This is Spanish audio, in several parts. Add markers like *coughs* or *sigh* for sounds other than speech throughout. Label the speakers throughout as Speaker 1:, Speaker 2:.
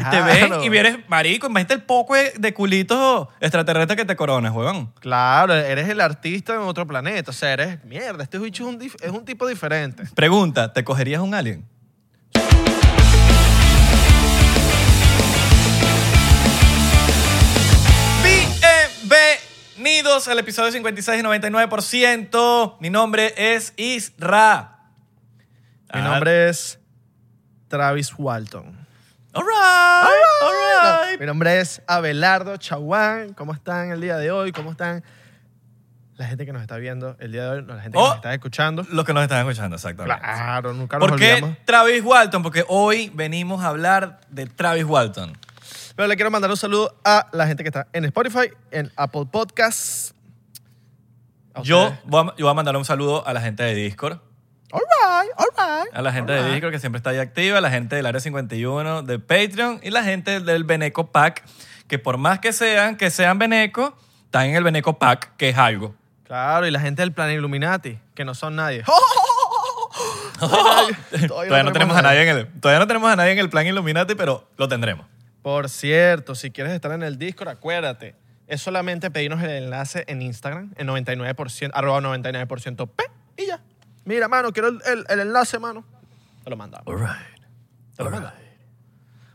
Speaker 1: claro.
Speaker 2: Te ven y vienes marico. Imagínate el poco de, culitos extraterrestres que te coronas, huevón.
Speaker 1: Claro, eres el artista en otro planeta. O sea, eres mierda. Este bicho es un, dif- es un tipo diferente.
Speaker 2: Pregunta, ¿te cogerías un alien? Bienvenidos al episodio 56 y 99%. Mi nombre es Isra.
Speaker 1: Mi
Speaker 2: Ah,
Speaker 1: nombre es Travis Walton.
Speaker 2: All right, all right.
Speaker 1: Mi nombre es Abelardo Chaguán. ¿Cómo están el día de hoy? ¿Cómo están la gente que nos está viendo el día de hoy? No, la gente que
Speaker 2: Oh.
Speaker 1: nos está escuchando.
Speaker 2: Los que nos están escuchando, exactamente.
Speaker 1: Claro, nunca nos
Speaker 2: ¿Por qué
Speaker 1: olvidamos.
Speaker 2: Travis Walton? Porque hoy venimos a hablar de Travis Walton.
Speaker 1: Pero le quiero mandar un saludo a la gente que está en Spotify, en Apple Podcasts. A
Speaker 2: Yo
Speaker 1: ustedes.
Speaker 2: voy, a, yo voy a mandar un saludo a la gente de Discord.
Speaker 1: All right, all right.
Speaker 2: A la gente
Speaker 1: all
Speaker 2: de
Speaker 1: right.
Speaker 2: Discord que siempre está ahí activa, a la gente del Área 51 de Patreon y la gente del Beneco Pack, que por más que sean, que sean Beneco, están en el Beneco Pack, que es algo.
Speaker 1: Claro, y la gente del plan Illuminati, que no son nadie. *laughs* *laughs*
Speaker 2: todavía, no tenemos a nadie en el, todavía no tenemos a nadie en el plan Illuminati, pero lo tendremos.
Speaker 1: Por cierto, si quieres estar en el Discord, acuérdate. Es solamente pedirnos el enlace en Instagram, en 99%, arroba 99% P, y ya. Mira, mano, quiero el, el- el enlace, mano. Te lo mandamos.
Speaker 2: All right.
Speaker 1: Te lo mandamos.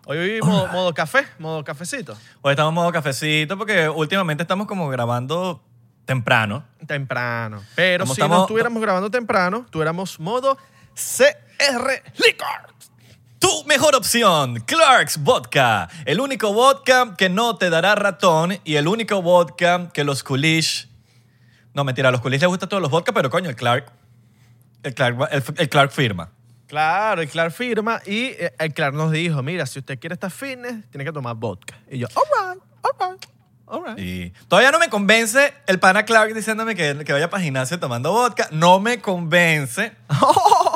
Speaker 1: Hoy hoy modo, modo café, modo cafecito.
Speaker 2: Hoy estamos en modo cafecito porque últimamente estamos como grabando temprano.
Speaker 1: Temprano. Pero
Speaker 2: Como
Speaker 1: si no estuviéramos grabando temprano, tuviéramos modo CR Liquor.
Speaker 2: Tu mejor opción, Clark's Vodka. El único vodka que no te dará ratón y el único vodka que los coolish... No, mentira, a los coolish les gustan todos los vodka, pero coño, el Clark... El Clark, el, el Clark firma.
Speaker 1: Claro, el Clark firma y eh, el Clark nos dijo, mira, si usted quiere estar fitness, tiene que tomar vodka. Y yo, all right, all right, all right.
Speaker 2: Y todavía no me convence el pana Clark diciéndome que, que vaya para gimnasio tomando vodka. No me convence. *laughs*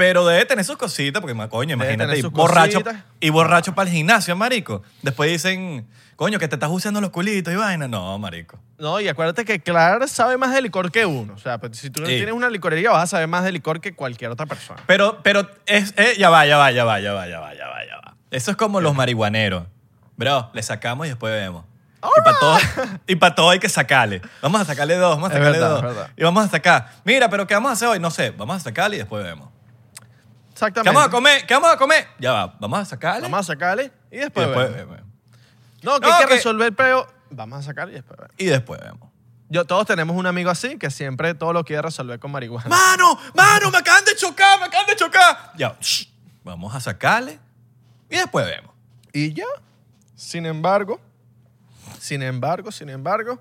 Speaker 2: Pero debe tener sus cositas, porque, coño, imagínate, y borracho,
Speaker 1: cositas.
Speaker 2: y borracho para el gimnasio, marico. Después dicen, coño, que te estás usando los culitos y vaina. No, marico.
Speaker 1: No, y acuérdate que Clark sabe más de licor que uno. O sea, pues, si tú no
Speaker 2: Sí.
Speaker 1: tienes una licorería, vas a saber más de licor que cualquier otra persona.
Speaker 2: Pero, pero, es, eh, ya va, ya va, ya va, ya va, ya va, ya va, ya va. Eso es como los marihuaneros. Bro, le sacamos y después vemos. Y para todo, y pa' todo hay que sacarle. Vamos a sacarle dos, vamos a sacarle
Speaker 1: verdad,
Speaker 2: dos. Y vamos a sacar. Mira, pero ¿qué vamos a hacer hoy? No sé, vamos a sacarle y después vemos. ¿Qué vamos a comer? ¿Qué vamos a comer? Ya va, vamos a sacarle.
Speaker 1: Vamos a sacarle y
Speaker 2: y
Speaker 1: después, vemos.
Speaker 2: vemos.
Speaker 1: No, que
Speaker 2: No,
Speaker 1: hay que
Speaker 2: que-
Speaker 1: resolver, pero vamos a sacar y después vemos.
Speaker 2: Y después vemos.
Speaker 1: Yo, todos tenemos un amigo así que siempre todo lo quiere resolver con marihuana.
Speaker 2: ¡Mano! ¡Mano! ¡Me acaban de chocar! ¡Me acaban de chocar! Ya, shh, vamos a sacarle y después vemos.
Speaker 1: Y ya. Sin embargo, sin embargo, sin embargo,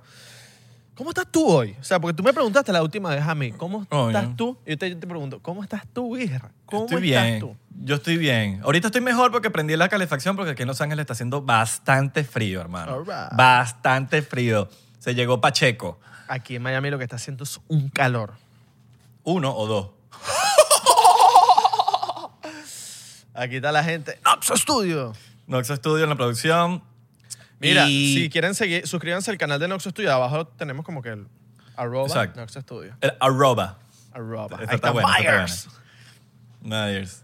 Speaker 1: ¿cómo estás tú hoy? O sea, porque tú me preguntaste la última vez a mí, ¿cómo estás tú? Y yo te, yo te pregunto, ¿cómo estás tú, hija? ¿Cómo
Speaker 2: estoy
Speaker 1: estás
Speaker 2: bien.
Speaker 1: tú?
Speaker 2: Yo estoy bien. Ahorita estoy mejor porque prendí la calefacción porque aquí en Los Ángeles está haciendo bastante frío, hermano.
Speaker 1: Right.
Speaker 2: Bastante frío. Se llegó Pacheco.
Speaker 1: Aquí en Miami lo que está haciendo es un calor.
Speaker 2: Uno o dos. *laughs*
Speaker 1: Aquí está la gente. Noxo Studio.
Speaker 2: Noxo Studio en la producción.
Speaker 1: Mira,
Speaker 2: Y-
Speaker 1: si quieren seguir, suscríbanse al canal de Noxo Studio. Abajo tenemos como que el arroba. Noxo Studio.
Speaker 2: El arroba.
Speaker 1: Arroba. Ahí
Speaker 2: está
Speaker 1: Myers.
Speaker 2: Myers.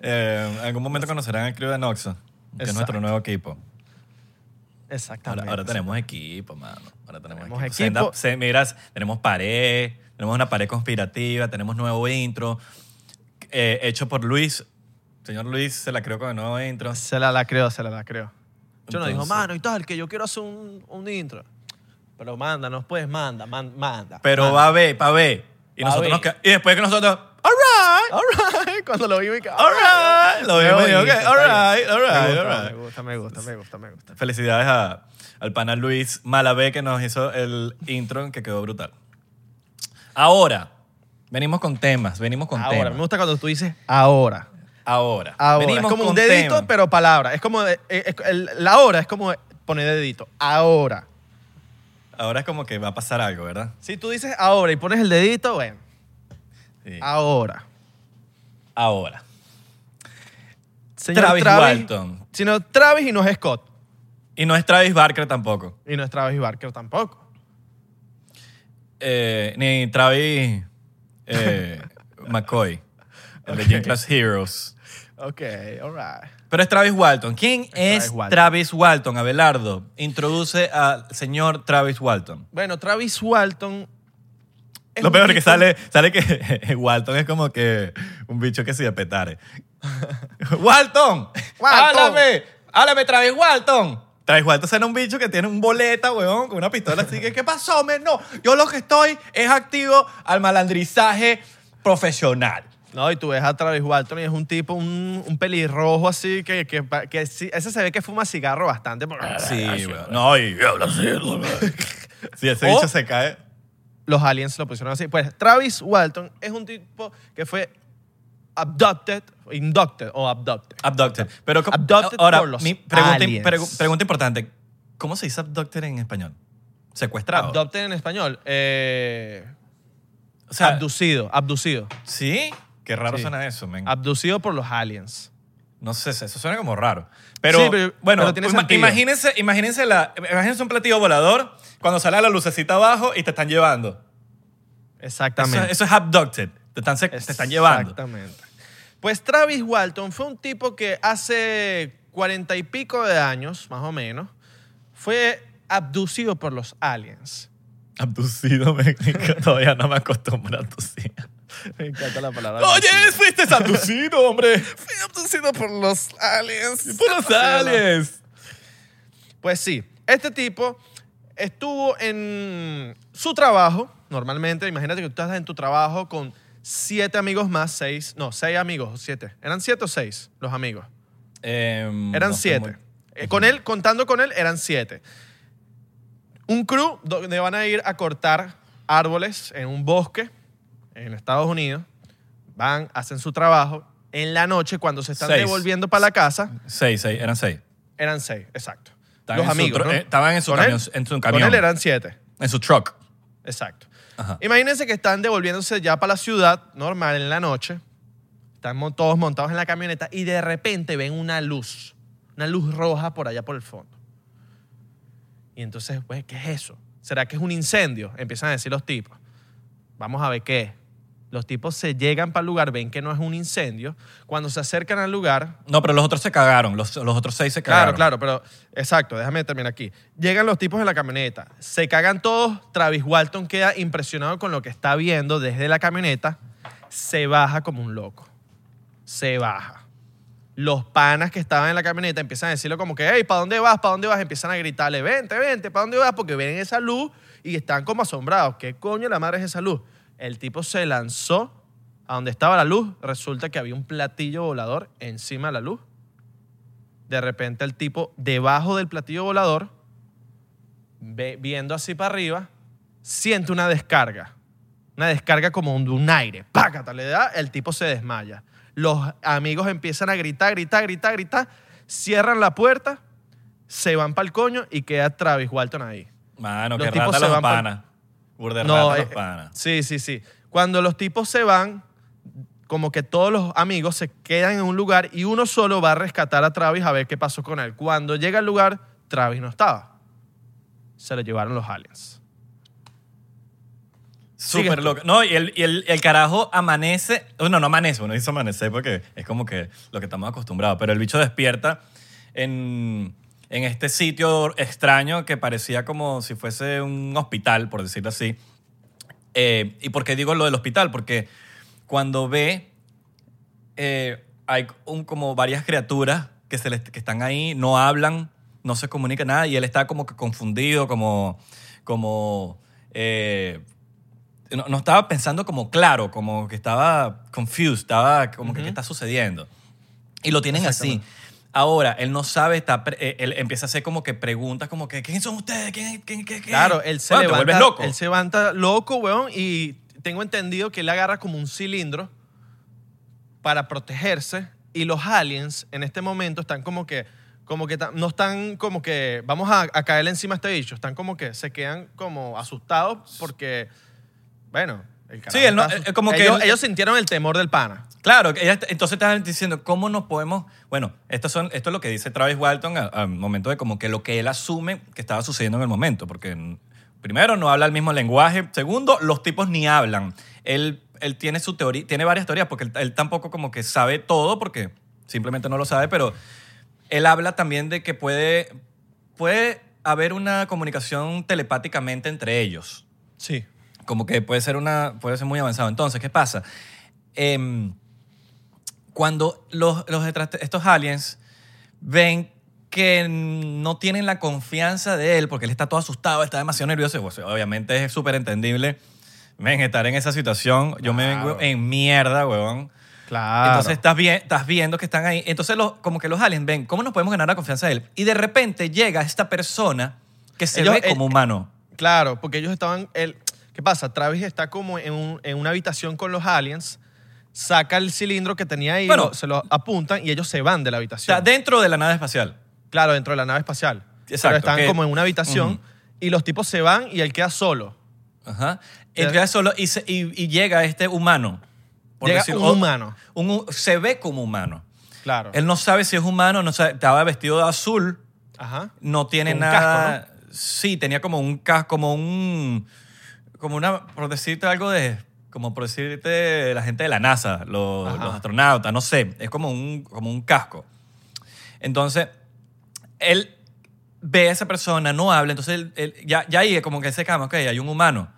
Speaker 2: Eh, en algún momento conocerán al crew de Noxo, que es
Speaker 1: Exacto.
Speaker 2: nuestro nuevo equipo. Ahora,
Speaker 1: Exactamente.
Speaker 2: ahora tenemos equipo, mano. Ahora tenemos,
Speaker 1: Tenemos
Speaker 2: equipo.
Speaker 1: equipo.
Speaker 2: Senda- se- miras, tenemos pared, tenemos una pared conspirativa, tenemos nuevo intro, eh, hecho por Luis. Señor Luis se la creó con el nuevo intro.
Speaker 1: Se la, la creo, se la, la creo. Yo no dijo, mano, y tal, que yo quiero hacer un, un intro. Pero mándanos, pues, manda, man- manda.
Speaker 2: Pero
Speaker 1: manda.
Speaker 2: va a ver, va a ver. Y,
Speaker 1: Va a
Speaker 2: nosotros
Speaker 1: ver.
Speaker 2: nos queda- y después que nosotros, all right,
Speaker 1: All right. Cuando lo vi, me
Speaker 2: right. Lo vimos y ok, all right, all right,
Speaker 1: Me
Speaker 2: all
Speaker 1: gusta,
Speaker 2: right.
Speaker 1: me gusta, me gusta, me gusta, me gusta.
Speaker 2: Felicidades a- al pana Luis Malavé que nos hizo el intro que quedó brutal. Ahora, venimos con temas, venimos con
Speaker 1: Ahora,
Speaker 2: temas.
Speaker 1: me gusta cuando tú dices ahora.
Speaker 2: Ahora,
Speaker 1: Ahora.
Speaker 2: venimos
Speaker 1: es como
Speaker 2: con
Speaker 1: un dedito, pero palabra. Es como, eh, eh, es- el- la hora es como poner dedito. Ahora.
Speaker 2: Ahora es como que va a pasar algo, ¿verdad?
Speaker 1: Si tú dices ahora y pones el dedito, bueno,
Speaker 2: Sí.
Speaker 1: ahora.
Speaker 2: Ahora.
Speaker 1: Señor
Speaker 2: Travis Walton.
Speaker 1: Sino Travis y no es Scott.
Speaker 2: Y no es Travis Barker tampoco.
Speaker 1: Y no es Travis Barker tampoco.
Speaker 2: Eh, ni Travis eh, *laughs* McCoy, el de
Speaker 1: Ok.
Speaker 2: Gym Class Heroes.
Speaker 1: Ok, all right.
Speaker 2: Pero es Travis Walton. ¿Quién es,
Speaker 1: Travis Walton.
Speaker 2: Travis Walton? Abelardo, introduce al señor Travis Walton.
Speaker 1: Bueno, Travis Walton. es
Speaker 2: Lo peor es que sale, sale que *laughs* Walton es como que un bicho que se de petare. *laughs* ¡Walton!
Speaker 1: Walton.
Speaker 2: ¡Háblame! ¡Háblame, Travis Walton! Travis Walton será un bicho que tiene un boleta, weón, con una pistola así que, ¿qué pasó, men? No, yo lo que estoy es activo al malandrizaje profesional.
Speaker 1: No, y tú ves a Travis Walton y es un tipo, un, un pelirrojo así, que, que, que sí- ese se ve que fuma cigarro bastante. porque-
Speaker 2: Sí, weón. No, y habla así. Si *laughs* ese bicho se cae...
Speaker 1: Los aliens lo pusieron así. Pues Travis Walton es un tipo que fue abducted, inducted o abducted.
Speaker 2: Abducted. Pero, ¿cómo-
Speaker 1: Abducted
Speaker 2: ahora,
Speaker 1: por los
Speaker 2: mi pregunta,
Speaker 1: aliens.
Speaker 2: pregu- pregunta importante. ¿Cómo se dice abducted en español? Secuestrado.
Speaker 1: Abducted en español. Eh,
Speaker 2: o sea,
Speaker 1: abducido, abducido.
Speaker 2: ¿Sí? Qué raro
Speaker 1: Sí.
Speaker 2: suena eso, men.
Speaker 1: Abducido por los aliens.
Speaker 2: No sé, eso suena como raro. Pero,
Speaker 1: Sí, pero-
Speaker 2: bueno,
Speaker 1: pero tiene
Speaker 2: ima-
Speaker 1: sentido.
Speaker 2: imagínense, imagínense, la, imagínense un platillo volador cuando sale la lucecita abajo y te están llevando. Eso,
Speaker 1: Exactamente.
Speaker 2: eso es abducted. Te están, te están llevando.
Speaker 1: Exactamente. Pues Travis Walton fue un tipo que hace cuarenta y pico de años, más o menos, fue abducido por los aliens.
Speaker 2: Abducido, *laughs* men. Todavía no me acostumbro a abducir.
Speaker 1: Me encanta la palabra.
Speaker 2: Oye, fuiste abducido, hombre.
Speaker 1: fui abducido por los aliens.
Speaker 2: Por los aliens.
Speaker 1: Pues sí, este tipo estuvo en su trabajo, normalmente, imagínate que tú estás en tu trabajo con siete amigos más, seis, no, seis amigos, siete. ¿Eran siete o seis los amigos?
Speaker 2: Em,
Speaker 1: Eran
Speaker 2: no
Speaker 1: siete.
Speaker 2: muy-
Speaker 1: Eh, con él, contando con él, eran siete. Un crew donde van a ir a cortar árboles en un bosque en Estados Unidos. Van, hacen su trabajo. En la noche, cuando se están
Speaker 2: Seis.
Speaker 1: devolviendo para la casa,
Speaker 2: Seis, seis, eran seis.
Speaker 1: eran seis, exacto.
Speaker 2: Estaban
Speaker 1: Los
Speaker 2: en su
Speaker 1: amigos,
Speaker 2: tro-
Speaker 1: ¿no?
Speaker 2: eh, estaban en su
Speaker 1: Con
Speaker 2: camión- en su
Speaker 1: Con él eran siete,
Speaker 2: En su truck.
Speaker 1: exacto.
Speaker 2: Ajá.
Speaker 1: Imagínense que están devolviéndose ya para la ciudad, normal, en la noche. Están mon- todos montados en la camioneta y de repente ven una luz, una luz roja por allá por el fondo. Y entonces, pues, ¿qué es eso? ¿Será que es un incendio? Empiezan a decir los tipos. Vamos a ver qué es. Los tipos se llegan para el lugar, ven que no es un incendio. Cuando se acercan al lugar,
Speaker 2: No, pero los otros se cagaron. Los, los otros seis se
Speaker 1: Claro,
Speaker 2: cagaron.
Speaker 1: claro, pero exacto, déjame terminar aquí. Llegan los tipos en la camioneta, se cagan todos, Travis Walton queda impresionado con lo que está viendo desde la camioneta, se baja como un loco. Se baja. Los panas que estaban en la camioneta empiezan a decirle como que, hey, ¿para dónde vas? ¿Para dónde vas? Empiezan a gritarle, vente, vente, ¿para dónde vas? Porque ven esa luz y están como asombrados. ¿Qué coño la madre es esa luz? El tipo se lanzó a donde estaba la luz. Resulta que había un platillo volador encima de la luz. De repente el tipo, debajo del platillo volador, ve- viendo así para arriba, siente una descarga. Una descarga como un, un aire. Pácata, le da, el tipo se desmaya. Los amigos empiezan a gritar, gritar, gritar, gritar. Cierran la puerta, se van para el coño y queda Travis Walton ahí.
Speaker 2: Mano,
Speaker 1: Los tipos
Speaker 2: rata
Speaker 1: se
Speaker 2: los
Speaker 1: van pa'l-
Speaker 2: panas. Burde
Speaker 1: No, eh,
Speaker 2: los panas.
Speaker 1: Sí, sí, sí. Cuando los tipos se van, como que todos los amigos se quedan en un lugar y uno solo va a rescatar a Travis a ver qué pasó con él. Cuando llega al lugar, Travis no estaba. Se lo llevaron los aliens.
Speaker 2: Súper loco. No, y, el, y el, el carajo amanece. Bueno, no amanece, bueno, dice amanecer porque es como que lo que estamos acostumbrados. Pero el bicho despierta en, en este sitio extraño que parecía como si fuese un hospital, por decirlo así. Eh, ¿Y por qué digo lo del hospital? Porque cuando ve, eh, hay un- como varias criaturas que, se le- que están ahí, no hablan, no se comunica nada, y él está como que confundido, como, como eh, no, no estaba pensando como claro, como que estaba confused, estaba como que qué está sucediendo. Y lo tienen así. Ahora, él no sabe, está, pre- eh, él empieza a hacer como que preguntas como que, ¿quién son ustedes? ¿Quién, quién, qué, qué?
Speaker 1: Claro, él se
Speaker 2: Bueno, te vuelves
Speaker 1: levanta.
Speaker 2: loco.
Speaker 1: Él se levanta loco, weón, y tengo entendido que él agarra como un cilindro para protegerse y los aliens en este momento están como que como que ta- no están como que vamos a, a caerle encima a este bicho, están como que se quedan como asustados porque bueno, el carajo
Speaker 2: Sí, él no-
Speaker 1: está
Speaker 2: eh, como que
Speaker 1: ellos,
Speaker 2: él-
Speaker 1: ellos sintieron el temor del pana.
Speaker 2: Claro, que ella- entonces estaban diciendo, ¿cómo nos podemos...? Bueno, esto, son, esto es lo que dice Travis Walton al al momento de como que lo que él asume que estaba sucediendo en el momento, porque mm, primero no habla el mismo lenguaje, segundo, los tipos ni hablan. Él, él tiene su teoría, tiene varias teorías, porque él, él tampoco como que sabe todo, porque simplemente no lo sabe, pero él habla también de que puede, puede haber una comunicación telepáticamente entre ellos.
Speaker 1: Sí.
Speaker 2: Como que puede ser, una, puede ser muy avanzado. Entonces, ¿qué pasa? Em, cuando los, los estos aliens ven que no tienen la confianza de él, porque él está todo asustado, está demasiado nervioso, pues, obviamente es súper entendible. Ven, estar en esa situación, yo me vengo en mierda, huevón.
Speaker 1: Claro.
Speaker 2: Entonces estás, bien, estás viendo que están ahí. Entonces los, como que los aliens ven, ¿cómo nos podemos ganar la confianza de él? Y de repente llega esta persona que se
Speaker 1: Ellos-
Speaker 2: ve como
Speaker 1: eh,
Speaker 2: humano.
Speaker 1: Claro, porque ellos estaban. El, ¿Qué pasa? Travis está como en, un- en una habitación con los aliens, saca el cilindro que tenía ahí,
Speaker 2: Bueno.
Speaker 1: lo- se lo apuntan y ellos se van de la
Speaker 2: O
Speaker 1: habitación.
Speaker 2: sea, dentro de la nave espacial.
Speaker 1: claro, dentro de la nave espacial.
Speaker 2: Exacto,
Speaker 1: Pero están
Speaker 2: que-
Speaker 1: como en una habitación
Speaker 2: Ujú.
Speaker 1: y los tipos se van y él queda solo.
Speaker 2: Ajá.
Speaker 1: Ya.
Speaker 2: Entra solo y, se- y- y llega este humano. por
Speaker 1: Llega un
Speaker 2: o-
Speaker 1: humano.
Speaker 2: un hu- se ve como humano.
Speaker 1: Claro.
Speaker 2: Él no sabe si es humano, no sabe, estaba vestido de azul,
Speaker 1: Ajá.
Speaker 2: no tiene
Speaker 1: Con un
Speaker 2: nada. Sí, tenía como un casco, como un. Como una. Por decirte algo de. Como por decirte la gente de la NASA, los, astronautas, no sé. Es como un, como un casco. Entonces, él ve a esa persona, no habla, entonces él- él- ya, ya ahí como que se cama, ok, hay un humano.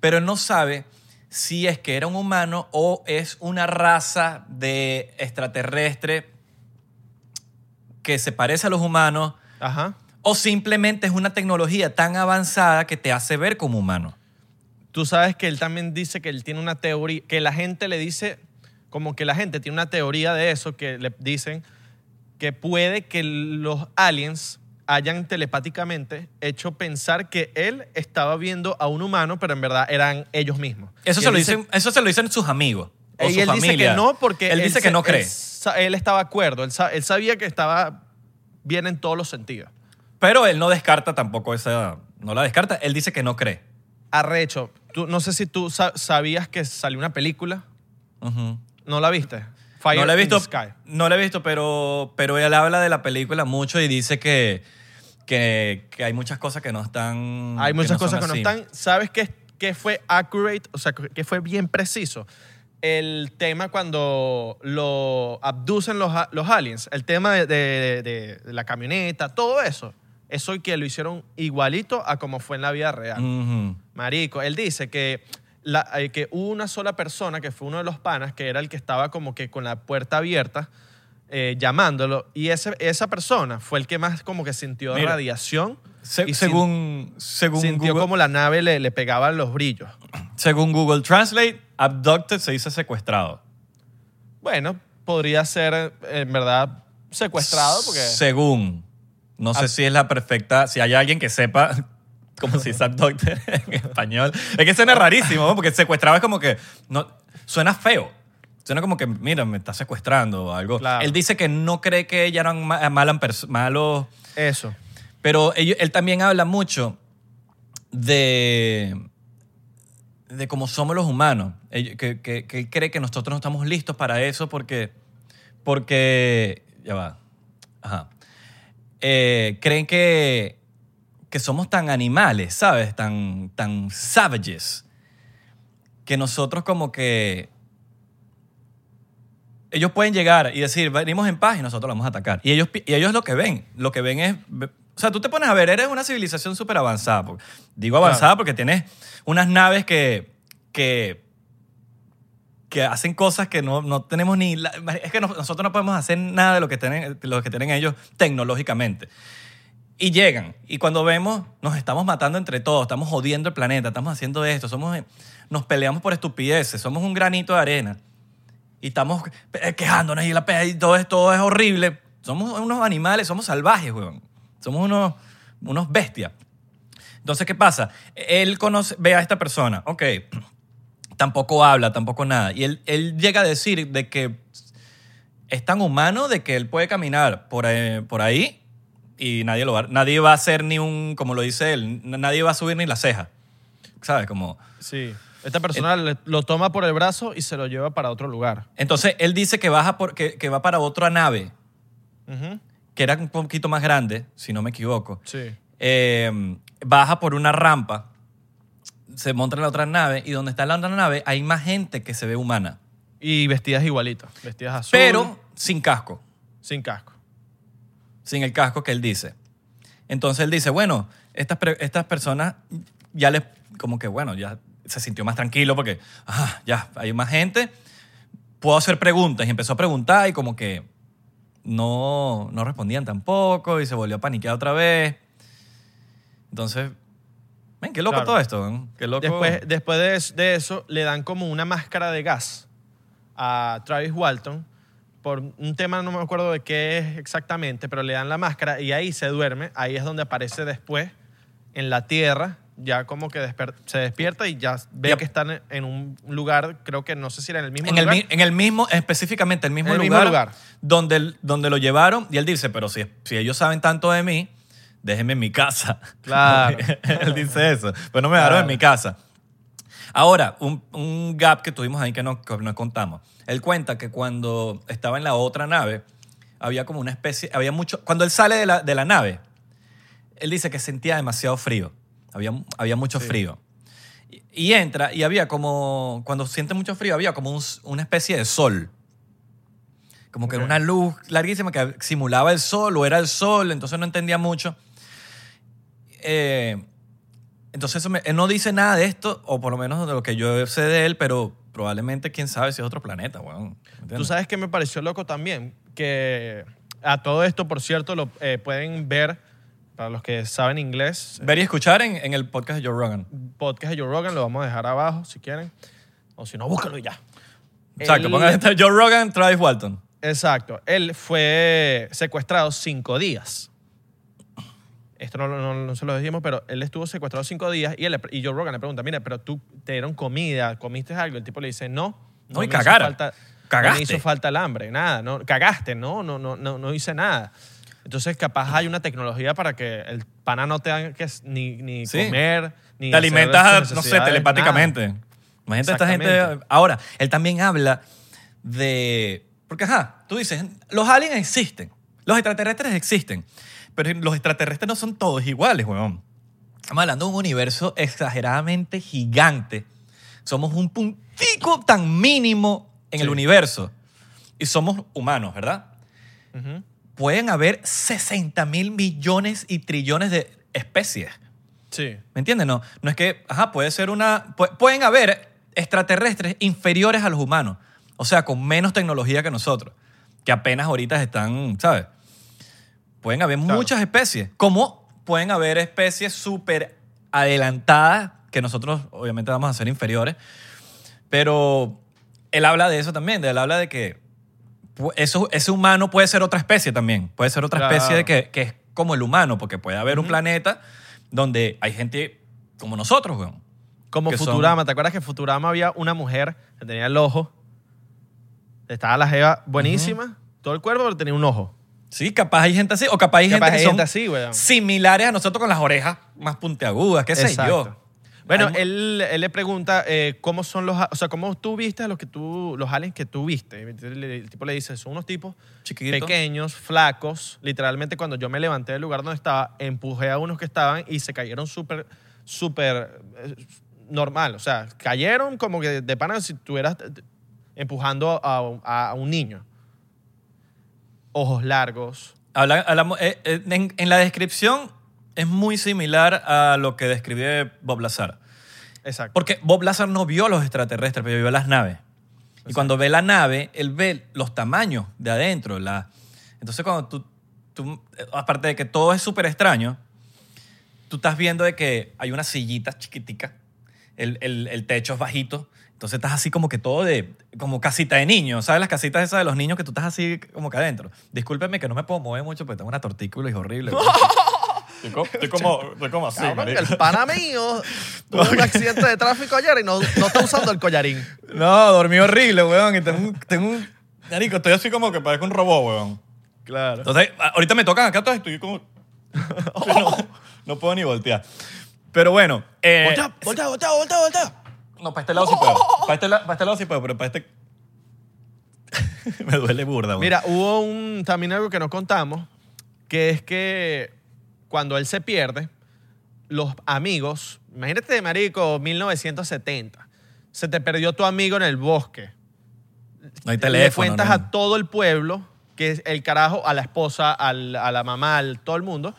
Speaker 2: Pero él no sabe si es que era un humano o es una raza de extraterrestre que se parece a los humanos
Speaker 1: Ajá.
Speaker 2: o simplemente es una tecnología tan avanzada que te hace ver como humano.
Speaker 1: Tú sabes que él también dice que él tiene una teoría, que la gente le dice, como que la gente tiene una teoría de eso, que le dicen que puede que los aliens hayan telepáticamente hecho pensar que él estaba viendo a un humano, pero en verdad eran ellos mismos.
Speaker 2: Eso,
Speaker 1: Y
Speaker 2: se lo,
Speaker 1: dice-
Speaker 2: dicen, eso se lo dicen sus amigos. O
Speaker 1: y
Speaker 2: su
Speaker 1: él
Speaker 2: familia.
Speaker 1: dice que no porque
Speaker 2: Él dice que no cree.
Speaker 1: Él, estaba de acuerdo, él, él sabía que estaba bien en todos los sentidos.
Speaker 2: Pero él no descarta tampoco esa. No la descarta. Él dice que no cree.
Speaker 1: Arrecho, tú, no sé si tú sa- sabías que salió una película. ¿no la viste? Fire
Speaker 2: no la he
Speaker 1: in the
Speaker 2: visto,
Speaker 1: Sky.
Speaker 2: no la he visto, pero, pero él habla de la película mucho y dice que, que, que hay muchas cosas que no están.
Speaker 1: Hay muchas
Speaker 2: no
Speaker 1: cosas que no están. ¿Sabes qué, qué fue accurate? O sea, que fue bien preciso. El tema cuando lo abducen los, los aliens, el tema de, de- de- de la camioneta, todo eso, eso que lo hicieron igualito a como fue en la vida real.
Speaker 2: Ujú.
Speaker 1: Marico, él dice que, la- eh, que hubo una sola persona, que fue uno de los panas, que era el que estaba como que con la puerta abierta, eh, llamándolo, y ese, esa persona fue el que más como que sintió
Speaker 2: Mira,
Speaker 1: radiación
Speaker 2: Se-
Speaker 1: y sin-
Speaker 2: según, según,
Speaker 1: sintió
Speaker 2: Google,
Speaker 1: como la nave le, le pegaban los brillos.
Speaker 2: según Google Translate, abducted se dice secuestrado.
Speaker 1: Bueno, podría ser eh, en verdad secuestrado porque...
Speaker 2: Según. No sé
Speaker 1: Ah.
Speaker 2: si es la perfecta. Si hay alguien que sepa cómo se dice abducted en español. Es que suena rarísimo, ¿no? porque secuestrado es como que. No, suena feo. Suena como que, mira, me está secuestrando o algo.
Speaker 1: Claro.
Speaker 2: Él dice que no cree que ella eran pers- malos.
Speaker 1: Eso.
Speaker 2: Pero él también habla mucho de. de cómo somos los humanos. Ello- Que, que- que él cree que nosotros no estamos listos para eso porque. porque. ya va. Ajá. Eh, creen que. Que somos tan animales, ¿sabes? Tan, tan savages. Que nosotros como que. Ellos pueden llegar y decir, venimos en paz y nosotros lo vamos a atacar. Y ellos, y ellos lo que ven, lo que ven es... O sea, tú te pones a ver, eres una civilización súper avanzada. Digo avanzada porque tienes unas naves que, que, que hacen cosas que no, no tenemos ni... la- es que no- nosotros no podemos hacer nada de lo que tienen, lo que tienen ellos tecnológicamente. Y llegan. Y cuando vemos, nos estamos matando entre todos, estamos jodiendo el planeta, estamos haciendo esto, somos, nos peleamos por estupideces, somos un granito de arena. Y estamos eh, quejándonos y la y todo, es, todo es horrible. Somos unos animales, somos salvajes, weón. Somos unos, unos bestias. Entonces, ¿qué pasa? Él conoce, ve a esta persona, ok, *clears throat* tampoco habla, tampoco nada. Y él, él llega a decir de que es tan humano de que él puede caminar por ahí, por ahí y nadie, lo va, nadie va a hacer ni un, como lo dice él, nadie va a subir ni la ceja. ¿Sabes? Como...
Speaker 1: Sí. Esta persona lo toma por el brazo y se lo lleva para otro lugar.
Speaker 2: Entonces, él dice que, baja por, que, que va para otra nave, que era un poquito más grande, si no me equivoco.
Speaker 1: Sí.
Speaker 2: Eh, baja por una rampa, se monta en la otra nave y donde está la otra nave hay más gente que se ve humana.
Speaker 1: Y vestidas igualitas. Vestidas azul.
Speaker 2: Pero sin casco,
Speaker 1: Sin casco.
Speaker 2: Sin el casco que él dice. Entonces él dice, bueno, estas, estas personas ya les, como que bueno, ya se sintió más tranquilo porque, ah, ya, hay más gente, puedo hacer preguntas. Y empezó a preguntar y como que no, no respondían tampoco y se volvió a paniquear otra vez. Entonces, ven, qué loco
Speaker 1: Claro.
Speaker 2: todo esto, ¿no? Qué loco.
Speaker 1: Después, después de, de eso, le dan como una máscara de gas a Travis Walton por un tema, no me acuerdo de qué es exactamente, pero le dan la máscara y ahí se duerme. Ahí es donde aparece después en la tierra, ya como que desper- se despierta y ya ve
Speaker 2: Yep.
Speaker 1: que están en- un lugar, creo que no sé si era en el mismo
Speaker 2: en
Speaker 1: lugar.
Speaker 2: en el mismo, específicamente el mismo
Speaker 1: En el
Speaker 2: lugar,
Speaker 1: mismo lugar.
Speaker 2: Donde, donde lo llevaron y él dice, pero si, si ellos saben tanto de mí, déjenme en mi casa.
Speaker 1: Claro. *laughs*
Speaker 2: él dice eso, pero no me dejaron en mi casa. Ahora, un, un gap que tuvimos ahí que no, que no contamos. Él cuenta que cuando estaba en la otra nave, había como una especie, había mucho, cuando él sale de la, de la nave, él dice que sentía demasiado frío, había, había mucho
Speaker 1: Sí.
Speaker 2: frío. Y, y entra y había como, cuando siente mucho frío, había como un- una especie de sol. Como que era una luz larguísima que simulaba el sol o era el sol, entonces no entendía mucho. Eh, entonces eso me- él no dice nada de esto, o por lo menos de lo que yo sé de él, pero probablemente quién sabe si es otro planeta, weón.
Speaker 1: Tú sabes que me pareció loco también, que a todo esto, por cierto, lo eh, pueden ver, para los que saben inglés,
Speaker 2: Ver y escuchar en, en el podcast de Joe Rogan.
Speaker 1: podcast de Joe Rogan, lo vamos a dejar abajo si quieren. O si no, búscalo y ya.
Speaker 2: Exacto,
Speaker 1: Él-
Speaker 2: pongan *laughs* Joe Rogan, Travis Walton.
Speaker 1: Exacto. Él fue secuestrado cinco días. Esto no, no- no se lo dijimos, pero él estuvo secuestrado cinco días y, él, y Joe Rogan le pregunta, mira, pero tú te dieron comida, comiste algo. El tipo le dice, no.
Speaker 2: No, y
Speaker 1: me hizo
Speaker 2: cagara.
Speaker 1: falta- No
Speaker 2: Cagaste.
Speaker 1: me hizo falta el hambre, nada. No, cagaste, no, no, no, no, no hice nada. Entonces, capaz hay una tecnología para que el pana no tenga que ni, ni
Speaker 2: Sí.
Speaker 1: comer, ni
Speaker 2: Te alimentas, no sé, telepáticamente.
Speaker 1: nada.
Speaker 2: Imagínate esta gente. Ahora, él también habla de. Porque, ajá, tú dices, los aliens existen, los extraterrestres existen, pero los extraterrestres no son todos iguales, weón. Estamos hablando de un universo exageradamente gigante. Somos un puntico tan mínimo en el universo. Y somos humanos, ¿verdad? Pueden haber 60 mil millones y trillones de especies.
Speaker 1: Sí.
Speaker 2: ¿Me entiendes? No, no es que, ajá, puede ser una. pu- pueden haber extraterrestres inferiores a los humanos. O sea, con menos tecnología que nosotros. Que apenas ahorita están, ¿sabes? Pueden haber
Speaker 1: Claro.
Speaker 2: muchas especies. Como pueden haber especies súper adelantadas que nosotros, obviamente, vamos a ser inferiores. Pero él habla de eso también. de- Él habla de que eso, ese humano puede ser otra especie también. Puede ser otra
Speaker 1: Claro.
Speaker 2: especie de que, que es como el humano, porque puede haber un planeta donde hay gente como nosotros, weón.
Speaker 1: Como
Speaker 2: son-
Speaker 1: Futurama, ¿te acuerdas que en Futurama había una mujer que tenía el ojo? Estaba la jeva buenísima, todo el cuerpo, pero tenía un ojo.
Speaker 2: Sí, capaz hay gente así, o capaz hay
Speaker 1: Capaz
Speaker 2: gente que
Speaker 1: hay
Speaker 2: son
Speaker 1: gente así, weón.
Speaker 2: similares a nosotros con las orejas más puntiagudas, qué sé
Speaker 1: Exacto.
Speaker 2: yo.
Speaker 1: Bueno,
Speaker 2: Hay
Speaker 1: él, él le pregunta eh, cómo son los, o sea, cómo tú viste a los que tú, los aliens que tú viste. Le- El tipo le dice, son unos tipos
Speaker 2: Chiquitos.
Speaker 1: pequeños, flacos. Literalmente cuando yo me levanté del lugar donde estaba, empujé a unos que estaban y se cayeron súper, súper eh, normal. O sea, cayeron como que de pana si estuvieras eh, empujando a- a un niño. Ojos largos.
Speaker 2: Habla- hablamos- eh, eh, en, en la descripción es muy similar a lo que describe Bob Lazar.
Speaker 1: Exacto.
Speaker 2: Porque Bob Lazar no vio los extraterrestres, pero vio las naves. Y cuando ve la nave, él ve los tamaños de adentro. La... Entonces, cuando tú, tú- aparte de que todo es súper extraño, tú estás viendo de que hay unas sillitas chiquiticas, el, el- el techo es bajito, entonces estás así como que todo de, como casita de niño, ¿sabes? Las casitas esas de los niños que tú estás así como que adentro. Discúlpeme que no me puedo mover mucho porque tengo una tortícula y es horrible. *laughs* estoy, co- estoy como, estoy como así.
Speaker 1: Cabrón, el pana mío tuvo un accidente de tráfico ayer y no, no está usando el collarín.
Speaker 2: No, dormí horrible, weón. Y tengo un, tengo un... Marico, estoy así como que parezco un robot, weón.
Speaker 1: Claro.
Speaker 2: Entonces, ahorita me tocan acá, entonces estoy como... *laughs* no, no puedo ni voltear. Pero bueno... Eh,
Speaker 1: Voltea, voltea, voltea, voltea, voltea.
Speaker 2: No, para este lado sí puedo. *laughs* Para este, la- para este lado sí puedo, pero para este... *laughs* me duele burda, weón.
Speaker 1: Mira, hubo un, también algo que no contamos, que es que cuando él se pierde, los amigos, imagínate, marico, 1970, se te perdió tu amigo en el bosque.
Speaker 2: No hay
Speaker 1: le
Speaker 2: teléfono,
Speaker 1: cuentas
Speaker 2: no.
Speaker 1: a todo el pueblo, que es el carajo, a la esposa, al- a la mamá, a todo el mundo,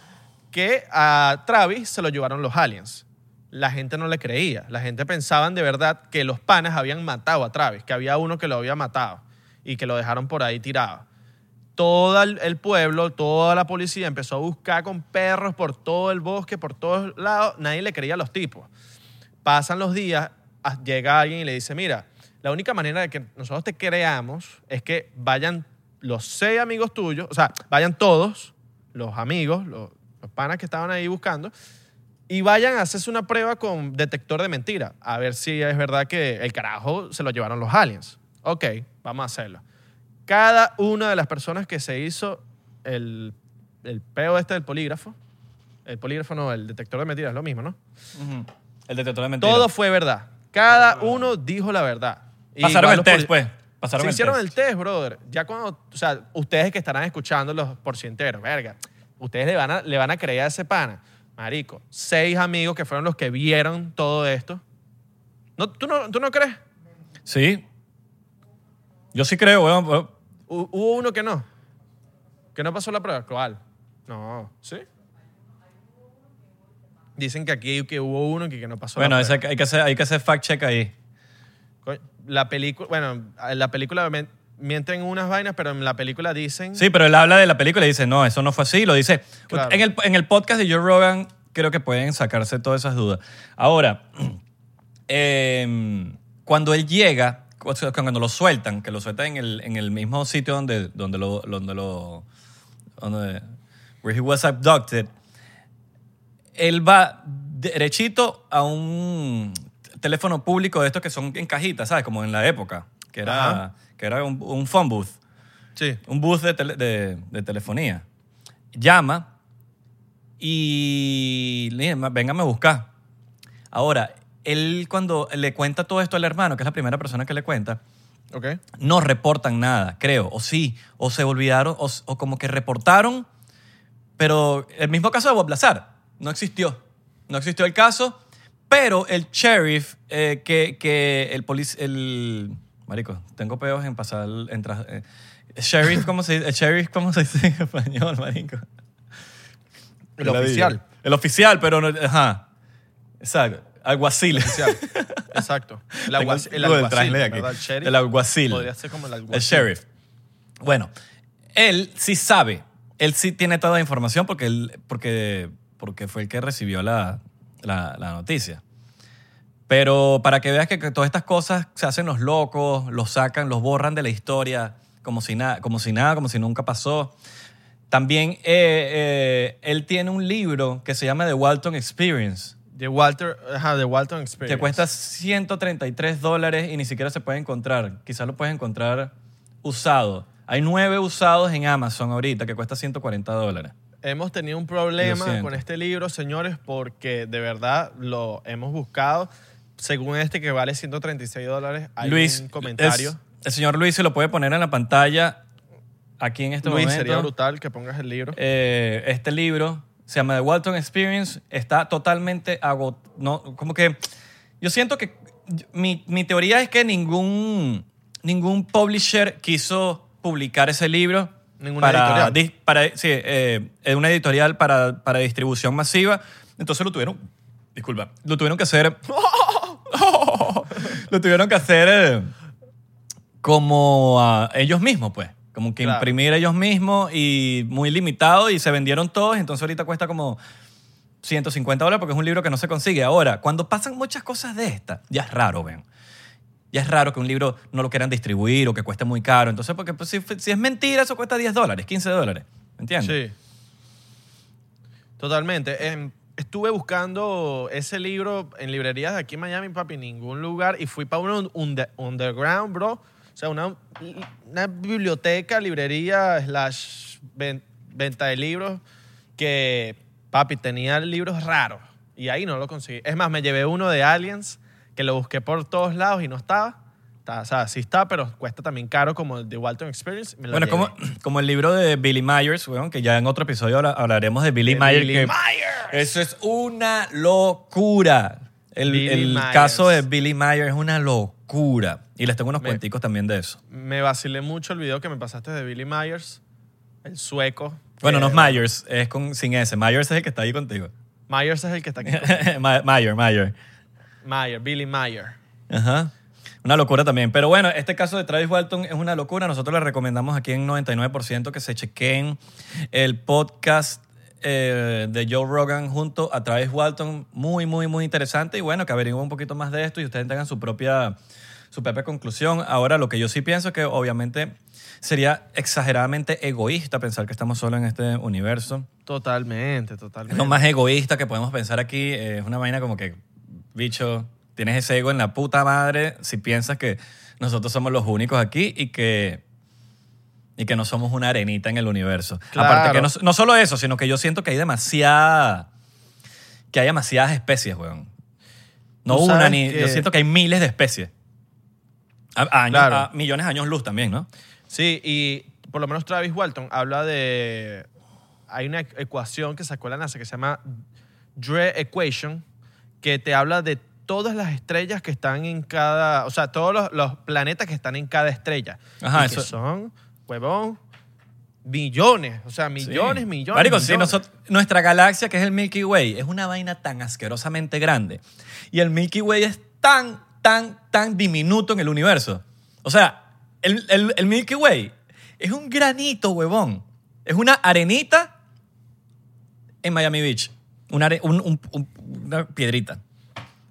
Speaker 1: que a Travis se lo llevaron los aliens. La gente no le creía. La gente pensaban de verdad que los panas habían matado a Travis, que había uno que lo había matado y que lo dejaron por ahí tirado. Todo el, pueblo, toda la policía empezó a buscar con perros por todo el bosque, por todos lados. Nadie le creía a los tipos. Pasan los días, llega alguien y le dice, mira, la única manera de que nosotros te creamos es que vayan los seis amigos tuyos, o sea, vayan todos, los amigos, los, los panas que estaban ahí buscando, y vayan a hacerse una prueba con detector de mentira, a ver si es verdad que el carajo se lo llevaron los aliens. Ok, vamos a hacerlo. Cada una de las personas que se hizo el, el peo este del polígrafo, el polígrafo no, el detector de mentiras, es lo mismo, ¿no?
Speaker 2: Ujú. El detector de mentiras.
Speaker 1: Todo fue verdad. Cada uno dijo la verdad.
Speaker 2: Pasaron
Speaker 1: Igual
Speaker 2: el
Speaker 1: los
Speaker 2: test, pues. Pasaron
Speaker 1: Se
Speaker 2: el
Speaker 1: hicieron
Speaker 2: test.
Speaker 1: el test, brother. Ya cuando, o sea, ustedes que estarán escuchando los porcienteros, verga, ustedes le van a, le van a creer a ese pana. Marico, seis amigos que fueron los que vieron todo esto. ¿No, tú, no, ¿Tú no crees?
Speaker 2: Sí. Yo sí creo, weón. weón.
Speaker 1: Hu- Hubo uno que no. Que no pasó la prueba. ¿Cuál? No. ¿Sí? Dicen que aquí que hubo uno que, que no pasó
Speaker 2: Bueno,
Speaker 1: la
Speaker 2: ese-
Speaker 1: prueba.
Speaker 2: hay, que hacer, hay que hacer fact check ahí.
Speaker 1: La película, bueno, en la película mienten unas vainas, pero en la película dicen...
Speaker 2: Sí, pero él habla de la película y dice, no, eso no fue así. Lo dice.
Speaker 1: Claro.
Speaker 2: En, el, en el podcast de Joe Rogan creo que pueden sacarse todas esas dudas. Ahora, *clears throat* em, cuando él llega, cuando lo sueltan, que lo sueltan en el, en el mismo sitio donde, donde lo... Donde lo donde, where he was abducted, él va derechito a un teléfono público de estos que son en cajitas, ¿sabes? Como en la época, que era,
Speaker 1: Ajá.
Speaker 2: Que era un, un phone booth
Speaker 1: Sí.
Speaker 2: un bus de, tele- de- de telefonía. Llama y le dice, véngame a buscar. Ahora, él cuando le cuenta todo esto al hermano, que es la primera persona que le cuenta,
Speaker 1: Ok.
Speaker 2: no reportan nada, creo. O sí, o se olvidaron, o, o como que reportaron, pero el mismo caso de Bob Lazar, no existió. No existió el caso, pero el sheriff, eh, que, que el policía, el... Marico, tengo peos en pasar, el- en tras- eh, sheriff, ¿cómo se dice? El sheriff, ¿cómo se dice en español, marico?
Speaker 1: El oficial.
Speaker 2: El oficial, pero no, ajá. Exacto. Alguacil.
Speaker 1: Oficial. *laughs* Exacto. El, alguac- el alguacil,
Speaker 2: Translate aquí.
Speaker 1: El sheriff.
Speaker 2: El alguacil.
Speaker 1: Podría ser como el alguacil.
Speaker 2: El sheriff. Bueno, él sí sabe. Él sí tiene toda la información porque, él, porque, porque fue el que recibió la, la- la noticia. Pero para que veas que, que todas estas cosas se hacen los locos, los sacan, los borran de la historia, como si, nada, como si nada, como si nunca pasó. También eh, eh, él tiene un libro que se llama The Walton Experience,
Speaker 1: De Walter, ajá, de Walton Experience.
Speaker 2: que cuesta 133 dólares y ni siquiera se puede encontrar. Quizás lo puedes encontrar usado. Hay nueve usados en Amazon ahorita que cuesta 140 dólares.
Speaker 1: Hemos tenido un problema con este libro, señores, porque de verdad lo hemos buscado. Según este que vale 136 dólares, hay
Speaker 2: Luis,
Speaker 1: un comentario.
Speaker 2: es- el señor Luis se lo puede poner en la pantalla aquí en este
Speaker 1: Luis,
Speaker 2: momento.
Speaker 1: sería brutal que pongas el libro.
Speaker 2: Eh, este libro se llama The Walton Experience. Está totalmente agotado. No, como que yo siento que mi, mi teoría es que ningún, ningún publisher quiso publicar ese libro.
Speaker 1: Ninguna
Speaker 2: para,
Speaker 1: editorial.
Speaker 2: para, sí, eh, es una editorial para, para distribución masiva. Entonces lo tuvieron, disculpa, lo tuvieron que hacer, *laughs* lo tuvieron que hacer eh, como a ellos mismos, pues. Como que
Speaker 1: Claro.
Speaker 2: imprimir ellos mismos y muy limitado y se vendieron todos. Entonces ahorita cuesta como 150 dólares porque es un libro que no se consigue. Ahora, cuando pasan muchas cosas de estas, ya es raro, ven. Ya es raro que un libro no lo quieran distribuir o que cueste muy caro. Entonces, porque pues, si, si es mentira, eso cuesta 10 dólares, 15 dólares. ¿Me entiendes?
Speaker 1: Sí. Totalmente. Em, estuve buscando ese libro en librerías de aquí en Miami, papi, en ningún lugar. Y fui para un unde- underground, bro. O sea, una, una biblioteca, librería, slash ven- venta de libros que, papi, tenía libros raros. Y ahí no lo conseguí. Es más, me llevé uno de Aliens que lo busqué por todos lados y no estaba. Está- o sea, sí está, pero cuesta también caro como el de Walton Experience. Me lo
Speaker 2: Bueno, como, *clears throat* como el libro de Billy Myers, weón, que ya en otro episodio habla- hablaremos de Billy
Speaker 1: De
Speaker 2: Myers.
Speaker 1: Billy
Speaker 2: que
Speaker 1: Myers.
Speaker 2: Eso es una locura. El, el caso de Billy Myers es una locura. Y les tengo unos
Speaker 1: Me-
Speaker 2: cuenticos también de eso.
Speaker 1: Me vacilé mucho el video que me pasaste de Billy Myers, el sueco.
Speaker 2: Bueno, no es Myers, es con, sin S. Myers es el que está ahí contigo.
Speaker 1: Myers es el que está aquí.
Speaker 2: Myers, Myers.
Speaker 1: Myers, Billy Myers.
Speaker 2: Ajá. Una locura también. Pero bueno, este caso de Travis Walton es una locura. Nosotros les recomendamos aquí en 99% que se chequen el podcast eh, de Joe Rogan junto a Travis Walton. Muy, muy, muy interesante. Y bueno, que averigüen un poquito más de esto y ustedes tengan su propia, su propia conclusión. Ahora, lo que yo sí pienso es que obviamente sería exageradamente egoísta pensar que estamos solos en este universo.
Speaker 1: Totalmente,
Speaker 2: Es
Speaker 1: totalmente.
Speaker 2: lo más egoísta que podemos pensar aquí. Es una vaina como que, bicho, tienes ese ego en la puta madre si piensas que nosotros somos los únicos aquí y que, y que no somos una arenita en el universo.
Speaker 1: Claro.
Speaker 2: Aparte que no, no solo eso, sino que yo siento que hay demasiada... que hay demasiadas especies, weón. No una ni...
Speaker 1: que-
Speaker 2: Yo siento que hay miles de especies. A, a años-
Speaker 1: Claro.
Speaker 2: a millones de años luz también, ¿no?
Speaker 1: Sí, y por lo menos Travis Walton habla de... Hay una ecuación que sacó la NASA que se llama Dre Equation, que te habla de todas las estrellas que están en cada... O sea, todos los, los planetas que están en cada estrella.
Speaker 2: Ajá,
Speaker 1: y que
Speaker 2: eso-
Speaker 1: son, huevón, millones. O sea, millones,
Speaker 2: Sí.
Speaker 1: millones,
Speaker 2: Marico, sí,
Speaker 1: millones.
Speaker 2: nosot- nuestra galaxia, que es el Milky Way, es una vaina tan asquerosamente grande. Y el Milky Way es tan, tan, tan diminuto en el universo. O sea, el, el- el Milky Way es un granito, huevón. Es una arenita en Miami Beach. Una, are- un- un- un- una piedrita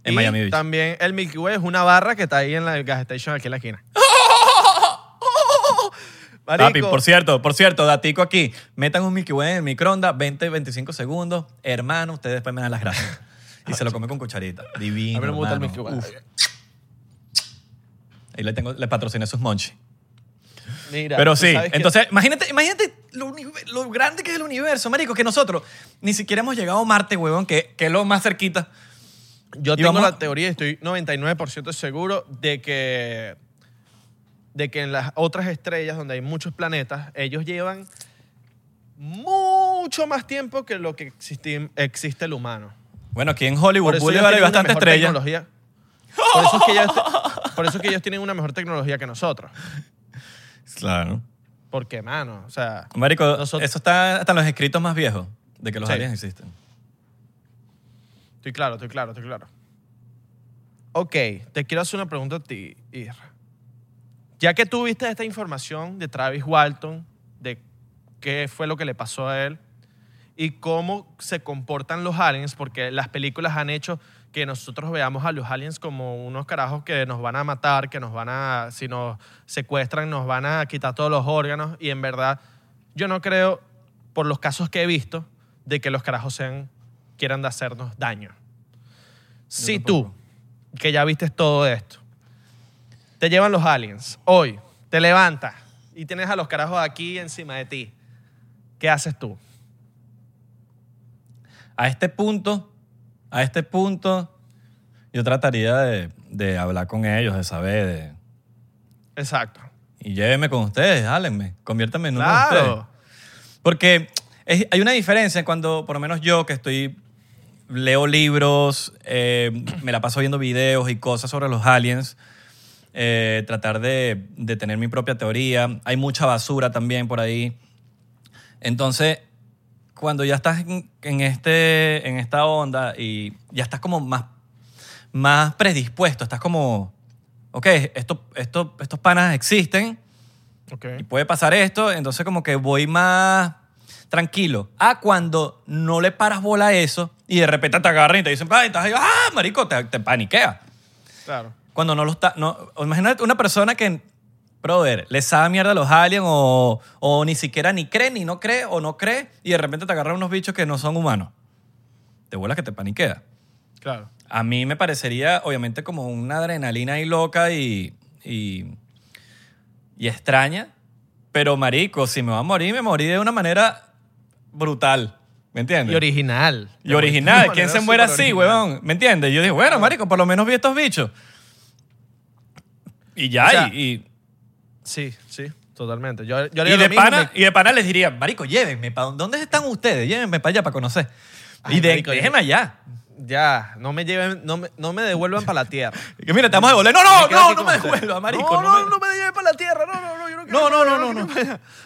Speaker 2: en
Speaker 1: y
Speaker 2: Miami Beach.
Speaker 1: también el Milky Way es una barra que está ahí en la gas station aquí en la esquina. *laughs*
Speaker 2: Papi,
Speaker 1: Marico,
Speaker 2: por cierto, por cierto, datico aquí. Metan un Milky Way en el microondas, 20, 25 segundos. Hermano, ustedes después me dan las gracias. *laughs* Y se lo come con cucharita. Divino,
Speaker 1: a mí me gusta el. Milky Way.
Speaker 2: Uf. Ahí le, tengo, le patrociné sus monchi.
Speaker 1: Mira,
Speaker 2: Pero sí,
Speaker 1: que-
Speaker 2: entonces, imagínate, imagínate lo, lo grande que es el universo, marico, que nosotros ni siquiera hemos llegado a Marte, huevón, que, que es lo más cerquita.
Speaker 1: Yo tengo la teoría y estoy 99% seguro de que, de que en las otras estrellas donde hay muchos planetas, ellos llevan mucho más tiempo que lo que existe, existe el humano.
Speaker 2: Bueno, aquí en Hollywood Boulevard hay bastante
Speaker 1: mejor
Speaker 2: estrella.
Speaker 1: tecnología. Por eso, es que ellos, por eso es que ellos tienen una mejor tecnología que nosotros.
Speaker 2: Claro.
Speaker 1: Porque, mano, o sea,
Speaker 2: Marico,
Speaker 1: Nosotros-
Speaker 2: eso está hasta en los escritos más viejos de que los
Speaker 1: Sí.
Speaker 2: aliens existen.
Speaker 1: Estoy claro, estoy claro, estoy claro. Ok, te quiero hacer una pregunta a ti, Isra. Ya que tú viste esta información de Travis Walton, de qué fue lo que le pasó a él y cómo se comportan los aliens, porque las películas han hecho que nosotros veamos a los aliens como unos carajos que nos van a matar, que nos van a, si nos secuestran, nos van a quitar todos los órganos y en verdad yo no creo, por los casos que he visto, de que los carajos sean, quieran de hacernos daño. Si tú, que ya viste todo esto, te llevan los aliens, hoy, te levantas y tienes a los carajos aquí encima de ti, ¿qué haces tú?
Speaker 2: A este punto, a este punto, yo trataría de, de hablar con ellos, de saber, de,
Speaker 1: Exacto.
Speaker 2: y llévenme con ustedes, hálenme, conviértanme en uno de ustedes.
Speaker 1: Claro.
Speaker 2: Porque es- hay una diferencia cuando, por lo menos yo, que estoy, leo libros, eh, me la paso viendo videos y cosas sobre los aliens, eh, tratar de, de tener mi propia teoría. Hay mucha basura también por ahí. Entonces, cuando ya estás en, en este, en esta onda y ya estás como más, más predispuesto, estás como, ok, esto, esto, estos panas existen,
Speaker 1: Ok.
Speaker 2: y puede pasar esto, entonces como que voy más tranquilo. A cuando no le paras bola a eso y de repente te agarran y te dicen, "Ay, estás ahí, ah, marico, te, te paniquea.
Speaker 1: Claro.
Speaker 2: Cuando no lo está, no, imagínate una persona que, brother, le sabe mierda a los aliens o, o ni siquiera ni cree, ni no cree o no cree y de repente te agarran unos bichos que no son humanos. Te vuelas que te paniquea.
Speaker 1: Claro.
Speaker 2: A mí me parecería, obviamente, como una adrenalina ahí loca y, y, y extraña. Pero, marico, si me va a morir, me morí de una manera brutal. ¿Me entiendes?
Speaker 1: Y original.
Speaker 2: Y original. ¿Quién se muere así, huevón? ¿Me entiendes? Yo digo, bueno, marico, por lo menos vi estos bichos. Y ya,
Speaker 1: O sea,
Speaker 2: y, y,
Speaker 1: Sí, sí, totalmente. Yo, yo
Speaker 2: y
Speaker 1: lo
Speaker 2: de
Speaker 1: mismo,
Speaker 2: pana,
Speaker 1: me-
Speaker 2: y de pana les diría, marico, llévenme. ¿pa dónde están ustedes? Llévenme para allá para conocer.
Speaker 1: Ay,
Speaker 2: y de,
Speaker 1: marico,
Speaker 2: déjenme allá.
Speaker 1: Ya, no me lleven, no me, no me devuelvan para la tierra. *laughs*
Speaker 2: Que mira, te vamos a devolver. No, no, no, no me
Speaker 1: ustedes.
Speaker 2: devuelva, marico.
Speaker 1: No, no,
Speaker 2: me-
Speaker 1: no me lleven para la tierra. No, no, no, yo no quiero.
Speaker 2: No, no, no, no, no.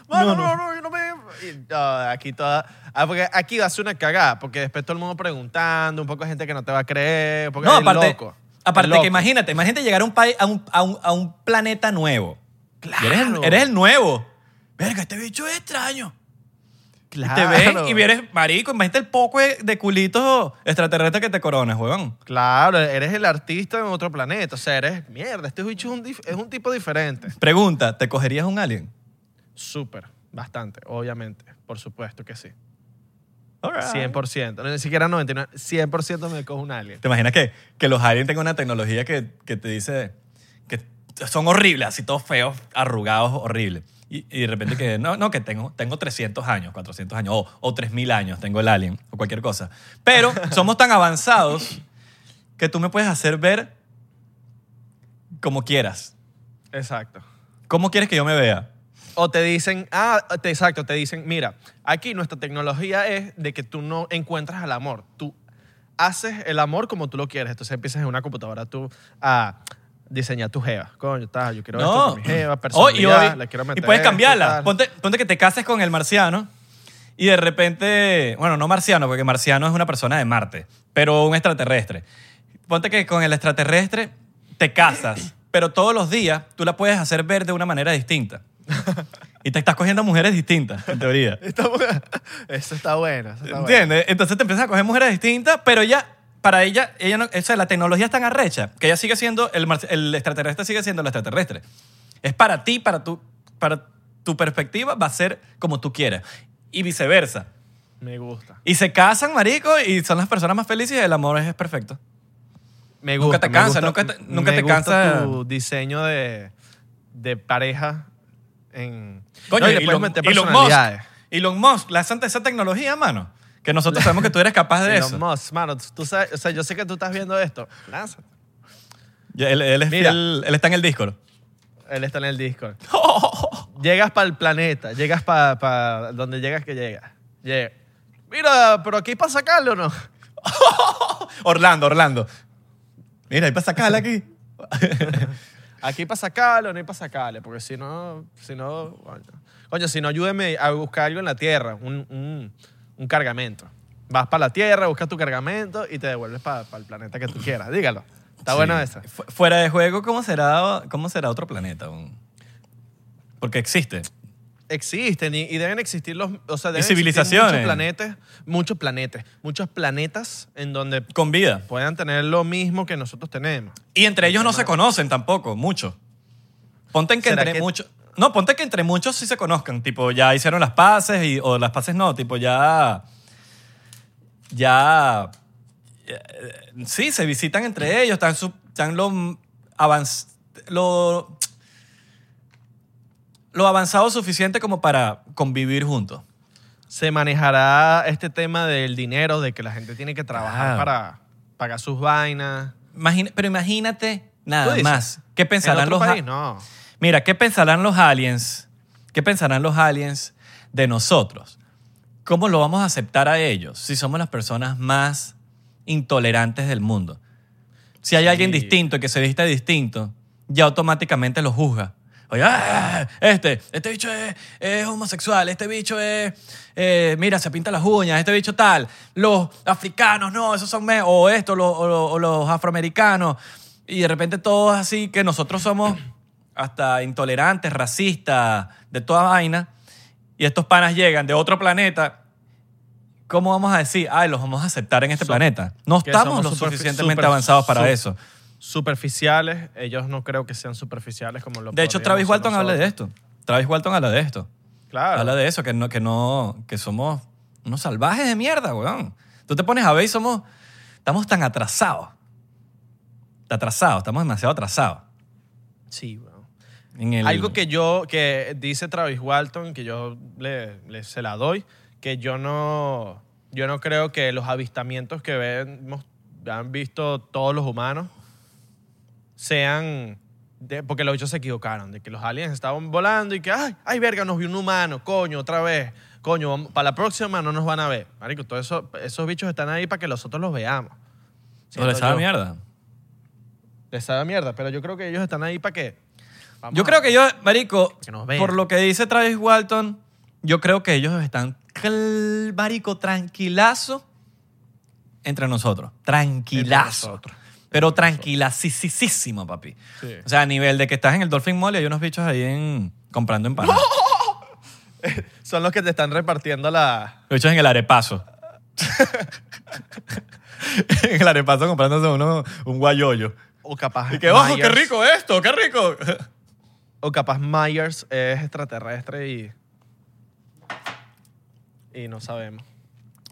Speaker 2: No,
Speaker 1: no,
Speaker 2: no.
Speaker 1: no, yo no me. y, ah, aquí toda. Ah, porque aquí va a ser una cagada, porque después todo el mundo preguntando, un poco de gente que no te va a creer, porque
Speaker 2: No, aparte,
Speaker 1: loco.
Speaker 2: aparte
Speaker 1: loco.
Speaker 2: que imagínate, imagínate llegar a un país, a un, a un, a un planeta nuevo.
Speaker 1: Claro.
Speaker 2: Eres, el, eres el nuevo. Verga, este bicho es extraño. Y te
Speaker 1: Claro.
Speaker 2: ven y vienes, marico, imagínate el poco de, culitos extraterrestres que te coronas, huevón.
Speaker 1: Claro, eres el artista en otro planeta. O sea, eres mierda. Este bicho es un, dif- es un tipo diferente.
Speaker 2: Pregunta, ¿te cogerías un alien?
Speaker 1: Súper, bastante, obviamente. Por supuesto que sí.
Speaker 2: Alright.
Speaker 1: 100%. No, ni siquiera 99. 100% me cojo un alien.
Speaker 2: ¿Te imaginas que, que los aliens tengan una tecnología que, que te dice que son horribles, así todos feos, arrugados, horribles? Y, y de repente que, no, no, que tengo, tengo 300 años, 400 años, o, o 3000 años, tengo el alien, o cualquier cosa. Pero *laughs* somos tan avanzados que tú me puedes hacer ver como quieras.
Speaker 1: Exacto.
Speaker 2: ¿Cómo quieres que yo me vea?
Speaker 1: O te dicen, ah, te- exacto, te dicen, mira, aquí nuestra tecnología es de que tú no encuentras el amor. Tú haces el amor como tú lo quieres. Entonces empiezas en una computadora tú a diseñar tu jeva. Coño, tal, yo quiero esto
Speaker 2: No.
Speaker 1: con mi jeva,
Speaker 2: Oh, y,
Speaker 1: personalidad,
Speaker 2: hoy-
Speaker 1: le quiero
Speaker 2: y
Speaker 1: meter
Speaker 2: puedes
Speaker 1: esto,
Speaker 2: cambiarla. Ponte, ponte que te cases con el marciano y de repente, bueno, no marciano, porque marciano es una persona de Marte, pero un extraterrestre. Ponte que con el extraterrestre te casas, *clears throat* pero todos los días tú la puedes hacer ver de una manera distinta. Y te estás cogiendo mujeres distintas, en teoría. *laughs*
Speaker 1: Está *laughs* eso está bueno. Eso está bueno.
Speaker 2: ¿Entiendes? Entonces te empiezas a coger mujeres distintas, pero ella, para ella, ella no, o sea, la tecnología es tan arrecha que ella sigue siendo, el, el extraterrestre sigue siendo el extraterrestre. Es para ti, para tu, para tu perspectiva, va a ser como tú quieras. Y viceversa.
Speaker 1: Me gusta.
Speaker 2: Y se casan, marico, y son las personas más felices y el amor es perfecto.
Speaker 1: Me
Speaker 2: Nunca
Speaker 1: gusta.
Speaker 2: te
Speaker 1: me
Speaker 2: cansa,
Speaker 1: gusta-
Speaker 2: nunca te- nunca
Speaker 1: me
Speaker 2: te
Speaker 1: gusta
Speaker 2: cansa.
Speaker 1: tu diseño de, de pareja en...
Speaker 2: Coño,
Speaker 1: No, y puedes
Speaker 2: Elon, Elon Musk. Elon Musk, lanzate esa tecnología, mano. Que nosotros sabemos que tú eres capaz de
Speaker 1: Elon
Speaker 2: eso.
Speaker 1: Musk, mano, tú sabes, o sea, yo sé que tú estás viendo esto. Lánzate.
Speaker 2: Ya, Él, él es
Speaker 1: Mira.
Speaker 2: fiel- él está en el Discord.
Speaker 1: Él está en el Discord. *laughs* Llegas para el planeta, llegas para donde llegas que llegas. Llega. Mira, pero aquí para sacarlo o no. *laughs*
Speaker 2: Orlando, Orlando. Mira, hay para sacarla aquí. *laughs*
Speaker 1: Aquí para sacarlo, no hay para sacarle, porque si no, si no, coño, Coño, si no, ayúdeme a buscar algo en la tierra, un, un- un cargamento. Vas para la tierra, buscas tu cargamento y te devuelves para el planeta que tú quieras. Dígalo. Está
Speaker 2: Sí.
Speaker 1: bueno eso.
Speaker 2: Fu- Fuera de juego, ¿cómo será, cómo será otro planeta? Porque existe.
Speaker 1: Existen y, y deben existir los, o sea,
Speaker 2: Y
Speaker 1: deben
Speaker 2: civilizaciones.
Speaker 1: muchos planetas, muchos planetas, muchos planetas en donde
Speaker 2: Con vida.
Speaker 1: puedan tener lo mismo que nosotros tenemos.
Speaker 2: Y entre ellos no se conocen tampoco, mucho. Ponte en que
Speaker 1: ¿Será
Speaker 2: entre
Speaker 1: que-
Speaker 2: muchos. No, ponte que entre muchos sí se conozcan. Tipo, ya hicieron las paces y, o las paces no. Tipo, ya. Ya. eh, Sí, se visitan entre ellos. Están, su- están lo avanz, lo, lo avanzado suficiente como para convivir juntos.
Speaker 1: Se manejará este tema del dinero, de que la gente tiene que trabajar
Speaker 2: Claro.
Speaker 1: para pagar sus vainas.
Speaker 2: Imagina- pero imagínate
Speaker 1: ¿Tú
Speaker 2: nada más. ¿Qué
Speaker 1: ¿En
Speaker 2: pensarán
Speaker 1: otro
Speaker 2: los
Speaker 1: país? No.
Speaker 2: Mira, ¿qué pensarán los aliens? ¿Qué pensarán los aliens de nosotros? ¿Cómo lo vamos a aceptar a ellos si somos las personas más intolerantes del mundo? Si hay
Speaker 1: Sí.
Speaker 2: alguien distinto que se vista distinto, ya automáticamente lo juzga. Oye, ah, este, este bicho es, es homosexual, este bicho es, eh, mira, se pinta las uñas, este bicho tal. Los africanos, no, esos son, me o esto, lo- o, lo- o los afroamericanos. Y de repente todos así, que nosotros somos hasta intolerantes, racistas, de toda vaina. Y estos panas llegan de otro planeta. ¿Cómo vamos a decir, ay, los vamos a aceptar en este
Speaker 1: So-
Speaker 2: planeta? No estamos lo suficientemente
Speaker 1: super-
Speaker 2: avanzados para
Speaker 1: su-
Speaker 2: eso.
Speaker 1: Superficiales, ellos no creo que sean superficiales como lo
Speaker 2: De hecho, Travis Walton habla de esto. Travis Walton habla de esto.
Speaker 1: Claro.
Speaker 2: Habla de eso, que no, que no, que somos unos salvajes de mierda, weón. Tú te pones a ver y somos, estamos tan atrasados. Atrasados, estamos demasiado atrasados.
Speaker 1: Sí, weón.
Speaker 2: En el-
Speaker 1: Algo que yo, que dice Travis Walton, que yo le, le- se la doy, que yo no, yo no creo que los avistamientos que vemos, han visto todos los humanos sean, de- porque los bichos se equivocaron, de que los aliens estaban volando y que, ay, ay, verga, nos vio un humano, coño, otra vez, coño, vamos- para la próxima no nos van a ver. Marico, todos eso, esos bichos están ahí para que nosotros los veamos.
Speaker 2: ¿O les sabe
Speaker 1: yo.
Speaker 2: mierda?
Speaker 1: Les sabe mierda, pero yo creo que ellos están ahí para qué. Vamos
Speaker 2: Yo creo que yo, marico,
Speaker 1: Que
Speaker 2: por lo que dice Travis Walton, yo creo que ellos están, marico, tranquilazo entre nosotros. Tranquilazo.
Speaker 1: nosotros.
Speaker 2: Pero tranquilacísimo, papi.
Speaker 1: Sí.
Speaker 2: O sea, a nivel de que estás en el Dolphin Mall y hay unos bichos ahí en, comprando empanadas. *laughs*
Speaker 1: Son los que te están repartiendo la...
Speaker 2: Los bichos en el arepazo. *laughs* en el arepazo comprándose uno, un guayoyo.
Speaker 1: O capaz
Speaker 2: Y que, ojo, qué rico esto, qué rico.
Speaker 1: O capaz Myers es extraterrestre y... Y no sabemos.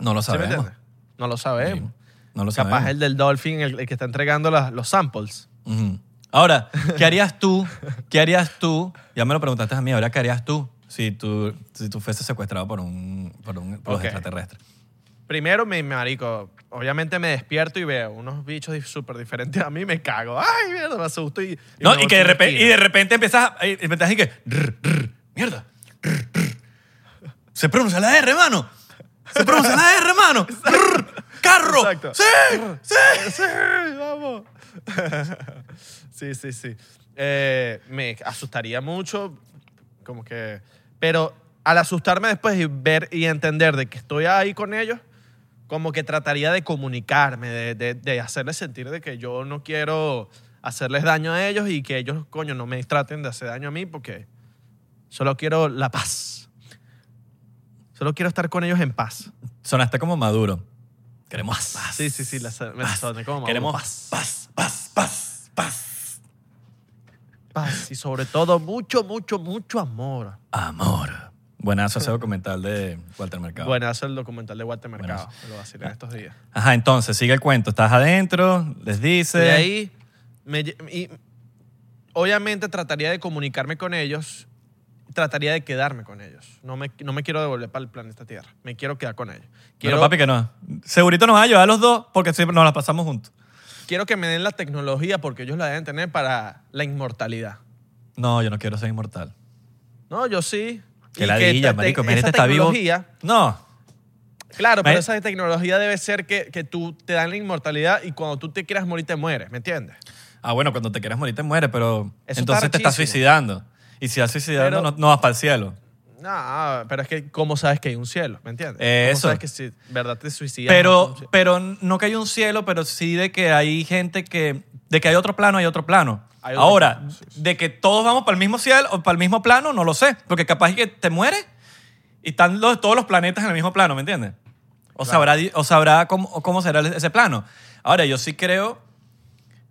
Speaker 2: No lo
Speaker 1: ¿Sí me
Speaker 2: sabemos.
Speaker 1: entiendes? No lo sabemos.
Speaker 2: no lo
Speaker 1: Capaz
Speaker 2: sabemos.
Speaker 1: el del Dolphin, el, el que está entregando las- los samples.
Speaker 2: Ujú. Ahora, ¿qué *laughs* harías tú? ¿Qué harías tú? Ya me lo preguntaste a mí, ahora ¿qué harías tú si tú, si tú fueses secuestrado por, un, por, un, por los
Speaker 1: Ok.
Speaker 2: extraterrestres?
Speaker 1: Primero, mi marico, obviamente me despierto y veo unos bichos súper diferentes a mí, me cago. Ay, mierda, me asusto y...
Speaker 2: No,
Speaker 1: me
Speaker 2: y que de repente, y de repente empiezas a, y empiezas así que, rr, rr, mierda, rr, se pronuncia la R, hermano. Se pronuncia la R, hermano. *laughs* Rr, carro.
Speaker 1: Exacto.
Speaker 2: Sí, sí.
Speaker 1: Sí, vamos. *laughs* sí, sí, sí. Eh, me asustaría mucho, como que... Pero al asustarme después y ver y entender de que estoy ahí con ellos, como que trataría de comunicarme, de, de, de hacerles sentir de que yo no quiero hacerles daño a ellos y que ellos, coño, no me traten de hacer daño a mí porque solo quiero la paz. Solo quiero estar con ellos en paz.
Speaker 2: Sonaste como maduro. Queremos paz.
Speaker 1: Sí, sí, sí, la, me soné como
Speaker 2: Queremos
Speaker 1: paz.
Speaker 2: paz, paz, paz, paz.
Speaker 1: Paz y sobre todo mucho, mucho, mucho amor.
Speaker 2: Amor. Buenazo ese documental de Walter Mercado.
Speaker 1: Buenazo el documental de Walter Mercado.
Speaker 2: Buenazo.
Speaker 1: Lo vacilé en estos días.
Speaker 2: Ajá, entonces, sigue el cuento. Estás adentro, les dice.
Speaker 1: De ahí, me lle- y obviamente trataría de comunicarme con ellos, trataría de quedarme con ellos. No me, no me quiero devolver para el planeta Tierra. Me quiero quedar con ellos. Quiero,
Speaker 2: Pero papi, que no. Segurito nos va a llevar a los dos porque siempre nos la pasamos juntos.
Speaker 1: quiero que me den la tecnología porque ellos la deben tener para la inmortalidad.
Speaker 2: No, yo no quiero ser inmortal.
Speaker 1: No, yo sí.
Speaker 2: Que la
Speaker 1: te-
Speaker 2: marico.
Speaker 1: esa
Speaker 2: está vivo. No.
Speaker 1: Claro, pero esa tecnología debe ser que, que tú te dan la inmortalidad y cuando tú te quieras morir te mueres, ¿me entiendes?
Speaker 2: Ah, bueno, cuando te quieras morir te mueres, pero
Speaker 1: Eso
Speaker 2: entonces
Speaker 1: está
Speaker 2: te estás suicidando. Y si vas suicidando,
Speaker 1: Pero-
Speaker 2: no, no vas para el cielo.
Speaker 1: No, pero es que ¿cómo sabes que hay un cielo? ¿Me entiendes?
Speaker 2: Eso.
Speaker 1: ¿Cómo sabes que si verdad te suicidas?
Speaker 2: Pero,
Speaker 1: no,
Speaker 2: pero no que hay un cielo, pero sí de que hay gente que. De que hay otro plano, hay otro plano. Ahora, de que todos vamos para el mismo cielo o para el mismo plano, no lo sé. Porque capaz que te mueres y están los- todos los planetas en el mismo plano, ¿me entiendes? O sabrá, di- o sabrá cómo, o cómo será ese plano. Ahora, yo sí creo,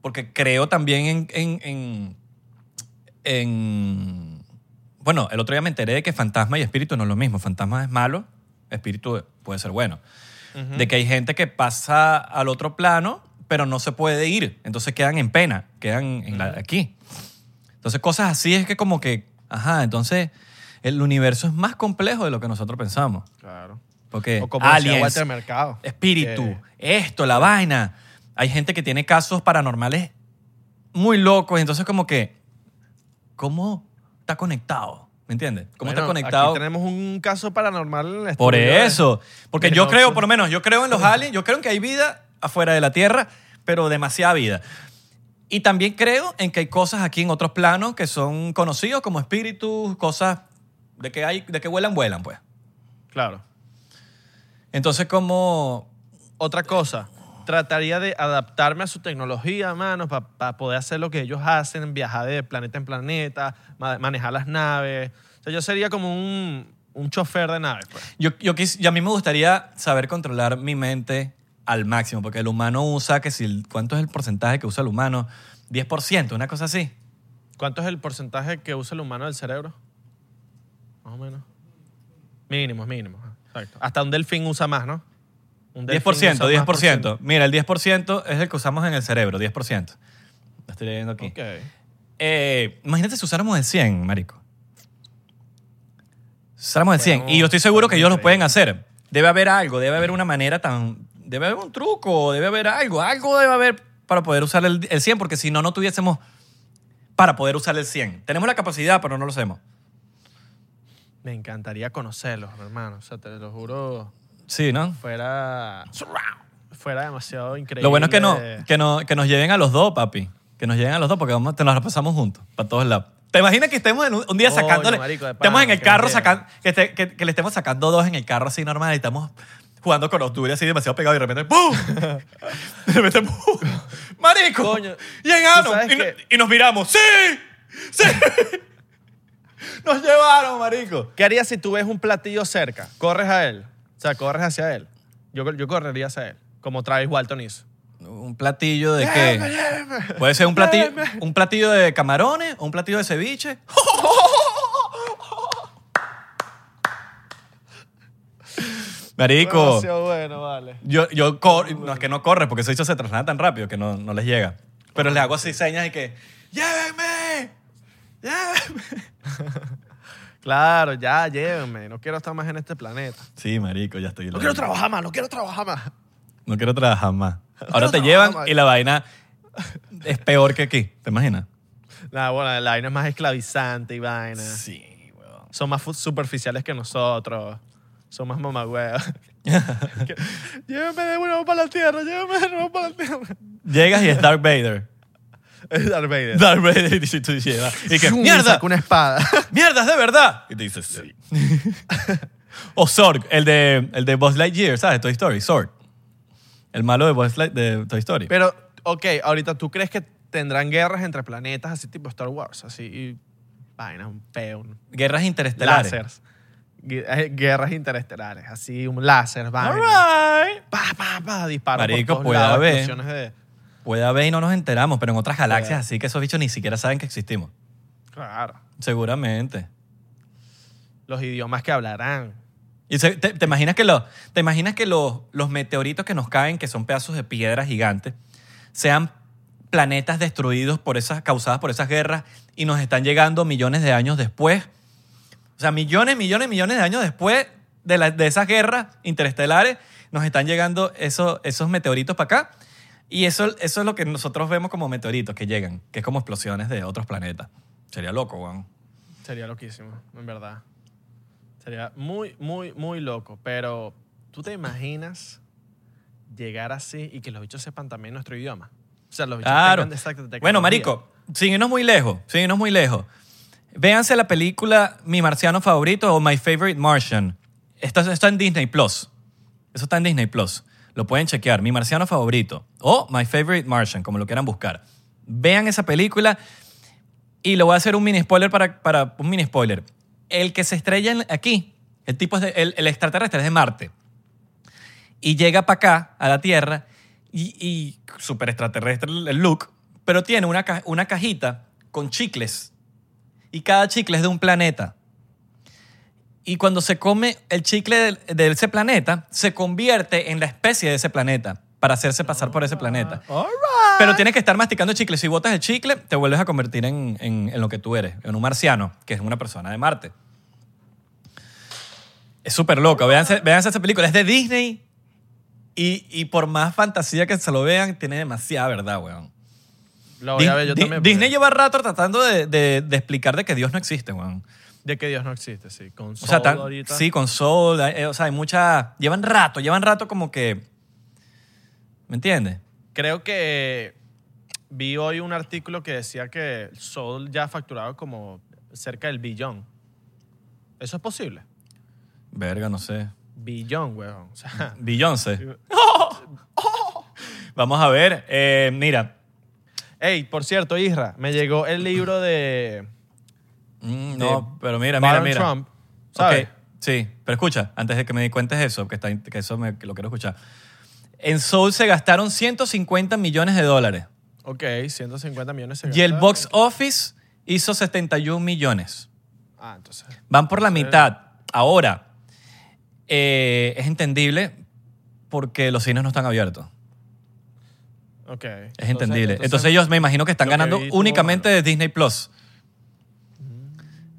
Speaker 2: porque creo también en, en, en, en- Bueno, el otro día me enteré de que fantasma y espíritu no es lo mismo. Fantasma es malo, espíritu puede ser bueno. De que hay gente que pasa al otro plano, pero no se puede ir. Entonces quedan en pena, quedan en la- aquí. Entonces cosas así es que como que, ajá, entonces el universo es más complejo de lo que nosotros pensamos.
Speaker 1: Claro.
Speaker 2: Porque
Speaker 1: O como
Speaker 2: aliens,
Speaker 1: Mercado.
Speaker 2: espíritu,
Speaker 1: que-
Speaker 2: esto, la vaina. Hay gente que tiene casos paranormales muy locos. Entonces como que, ¿cómo está conectado? ¿Me entiendes? ¿Cómo está
Speaker 1: Bueno,
Speaker 2: conectado?
Speaker 1: Aquí tenemos un caso paranormal en el
Speaker 2: Por
Speaker 1: de-
Speaker 2: eso. Porque yo creo,
Speaker 1: noche.
Speaker 2: por lo menos, yo creo en los aliens, yo creo en que hay vida afuera de la Tierra, pero demasiada vida. Y también creo en que hay cosas aquí en otros planos que son conocidos como espíritus, cosas de que hay, de que vuelan, vuelan, pues.
Speaker 1: Claro.
Speaker 2: Entonces, como.
Speaker 1: Otra cosa, trataría de adaptarme a su tecnología, mano, para poder hacer lo que ellos hacen, viajar de planeta en planeta, ma- manejar las naves. O sea, yo sería como un, un chofer de nave, pues.
Speaker 2: Yo, yo quis- y a mí me gustaría saber controlar mi mente al máximo, porque el humano usa, que si, ¿cuánto es el porcentaje que usa el humano? 10%, una cosa así.
Speaker 1: ¿Cuánto es el porcentaje que usa el humano del cerebro? Más o menos. Mínimo, mínimo. Exacto. Hasta un delfín usa más, ¿no? Un delfín
Speaker 2: 10%,
Speaker 1: usa más
Speaker 2: 10%. Mira, el 10% es el que usamos en el cerebro, 10%. Lo estoy leyendo aquí.
Speaker 1: Ok.
Speaker 2: Eh, imagínate si usáramos el 100, marico. Si usáramos el 100.
Speaker 1: Bueno,
Speaker 2: y yo estoy seguro que ellos lo pueden hacer. Debe haber algo, debe haber una manera tan... Debe haber un truco, debe haber algo. Algo debe haber para poder usar el, el 100, porque si no, no tuviésemos para poder usar el 100. Tenemos la capacidad, pero no lo hacemos.
Speaker 1: Me encantaría conocerlos, hermano. O sea, te lo juro.
Speaker 2: Sí, ¿no?
Speaker 1: Fuera. fuera demasiado increíble.
Speaker 2: Lo bueno es que, no, que, no, que nos lleven a los dos, papi. Que nos lleven a los dos porque vamos, te nos pasamos juntos, para todos lados. ¿Te imaginas que estemos en un, un día sacándole...
Speaker 1: marico, de
Speaker 2: estemos en el carro sacando... Que, te- que- que le estemos sacando dos en el carro así normal y estamos jugando con Octubre así demasiado pegado y de repente ¡pum! *laughs* de repente ¡pum! ¡Marico!
Speaker 1: Coño,
Speaker 2: ¡Llegaron!
Speaker 1: ¿tú sabes
Speaker 2: Y, no- y nos miramos ¡Sí! ¡Sí! *laughs* nos llevaron, marico.
Speaker 1: ¿Qué harías si tú ves un platillo cerca? ¿Corres a él? O sea, corres hacia él. Yo, yo correría hacia él, como Travis Walton hizo.
Speaker 2: ¿Un platillo de qué? Puede ser un platillo, un platillo de camarones o un platillo de ceviche. *laughs* Marico,
Speaker 1: Demasiado bueno, vale.
Speaker 2: yo, yo cor- no es que no corre porque ese bicho se traslada tan rápido que no, no les llega. Pero le hago así señas y que ¡Llévenme! ¡Llévenme! *laughs*
Speaker 1: Claro, ya, llévenme. No quiero estar más en este planeta.
Speaker 2: Sí, marico, ya estoy.
Speaker 1: No quiero trabajar más, no quiero trabajar más.
Speaker 2: No quiero trabajar más. *laughs* Ahora te llevan
Speaker 1: más.
Speaker 2: y la vaina es peor que aquí. ¿Te imaginas? *laughs*
Speaker 1: Nada, bueno, la vaina es más esclavizante y vaina.
Speaker 2: Sí, weón.
Speaker 1: Son más superficiales que nosotros. Son más mamagüeos. *laughs* Que- llévenme de nuevo para la tierra, llévenme de nuevo para la tierra.
Speaker 2: Llegas y es Darth Vader.
Speaker 1: Es Darth Vader.
Speaker 2: Darth Vader y tú llevas. Y que, ¡mierda!
Speaker 1: saca una espada. *laughs*
Speaker 2: ¡Mierda, es de verdad! Y te dices, sí. *laughs* o Sorg, el de, el de Buzz Lightyear, ¿sabes? Toy Story, Sorg. El malo de Buzz Light, de Toy Story.
Speaker 1: Pero, ok, ahorita tú crees que tendrán guerras entre planetas así tipo Star Wars, así y vainas, un peo, un-
Speaker 2: Guerras interestelares.
Speaker 1: láseres. Eh, Guerras interestelares, así un láser, vainas.
Speaker 2: right.
Speaker 1: Pa, pa, pa, disparos
Speaker 2: Marico,
Speaker 1: por todos
Speaker 2: puede
Speaker 1: lados,
Speaker 2: haber.
Speaker 1: de...
Speaker 2: Puede haber y no nos enteramos, pero en otras galaxias
Speaker 1: Puede.
Speaker 2: así que esos bichos ni siquiera saben que existimos.
Speaker 1: Claro.
Speaker 2: Seguramente.
Speaker 1: Los idiomas que hablarán.
Speaker 2: Y se- te, te imaginas que, lo- te imaginas que los, los meteoritos que nos caen, que son pedazos de piedra gigantes, sean planetas destruidos por esas, causadas por esas guerras y nos están llegando millones de años después? Sea, millones, millones, millones de años después de, la- de esas guerras interestelares, nos están llegando esos, esos meteoritos para acá. Y eso, eso es lo que nosotros vemos como meteoritos que llegan, que es como explosiones de otros planetas. Sería loco, weón.
Speaker 1: Sería loquísimo, en verdad. Sería muy, muy, muy loco. Pero, ¿tú te imaginas llegar así y que los bichos sepan también nuestro idioma? O sea, los bichos
Speaker 2: Claro.
Speaker 1: tengan exacta tecnología.
Speaker 2: Bueno, marico, sin irnos muy lejos, sin irnos muy lejos. Véanse la película Mi Marciano Favorito o My Favorite Martian. Esto está en Disney Plus. Eso está en Disney Plus. Lo pueden chequear. Mi Marciano Favorito o My Favorite Martian, como lo quieran buscar. Vean esa película y le voy a hacer un mini spoiler para, para un mini spoiler. El que se estrella aquí, el tipo el, extraterrestre es de Marte y llega para acá, a la Tierra, y, super extraterrestre el look, pero tiene una, una cajita con chicles. Y cada chicle es de un planeta. Y cuando se come el chicle de, ese planeta, se convierte en la especie de ese planeta para hacerse pasar por ese planeta.
Speaker 1: All right.
Speaker 2: Pero tienes que estar masticando chicle. Si botas el chicle, te vuelves a convertir en, en- en lo que tú eres, en un marciano, que es una persona de Marte. Es súper loco. Véanse, véanse esa película. Es de Disney y, y por más fantasía que se lo vean, tiene demasiada verdad, weón.
Speaker 1: Lo voy a
Speaker 2: Di-
Speaker 1: ver yo
Speaker 2: Di-
Speaker 1: también. porque-
Speaker 2: Disney lleva rato tratando de, de- de explicar de que Dios no existe, weón.
Speaker 1: De que Dios no existe, sí. Con
Speaker 2: O sea, tan-
Speaker 1: ahorita.
Speaker 2: sí, con Soul, eh, o sea, hay mucha... Llevan rato, llevan rato como que... ¿Me entiendes?
Speaker 1: Creo que vi hoy un artículo que decía que Soul ya ha facturado como cerca del billón. ¿Eso es posible?
Speaker 2: Verga, no sé.
Speaker 1: Billón, weón. O sea,
Speaker 2: Beyoncé. *laughs* *laughs* Vamos a ver. eh, mira.
Speaker 1: Hey, por cierto, Isra, me llegó el libro de
Speaker 2: Mm, no, pero mira, mira, mira.
Speaker 1: Trump, ¿sabes?
Speaker 2: Sí, pero escucha, antes de que me cuentes eso, que, está, que eso me, que lo quiero escuchar. En Soul se gastaron 150 millones de dólares.
Speaker 1: Ok, 150 millones. se
Speaker 2: Y el
Speaker 1: gastaron.
Speaker 2: box office hizo 71 millones.
Speaker 1: Ah, entonces.
Speaker 2: Van por la mitad. Ahora, eh, es entendible porque los cines no están abiertos.
Speaker 1: Ok.
Speaker 2: Es entendible. Entonces, ellos me imagino que están
Speaker 1: que
Speaker 2: ganando únicamente de Disney Plus.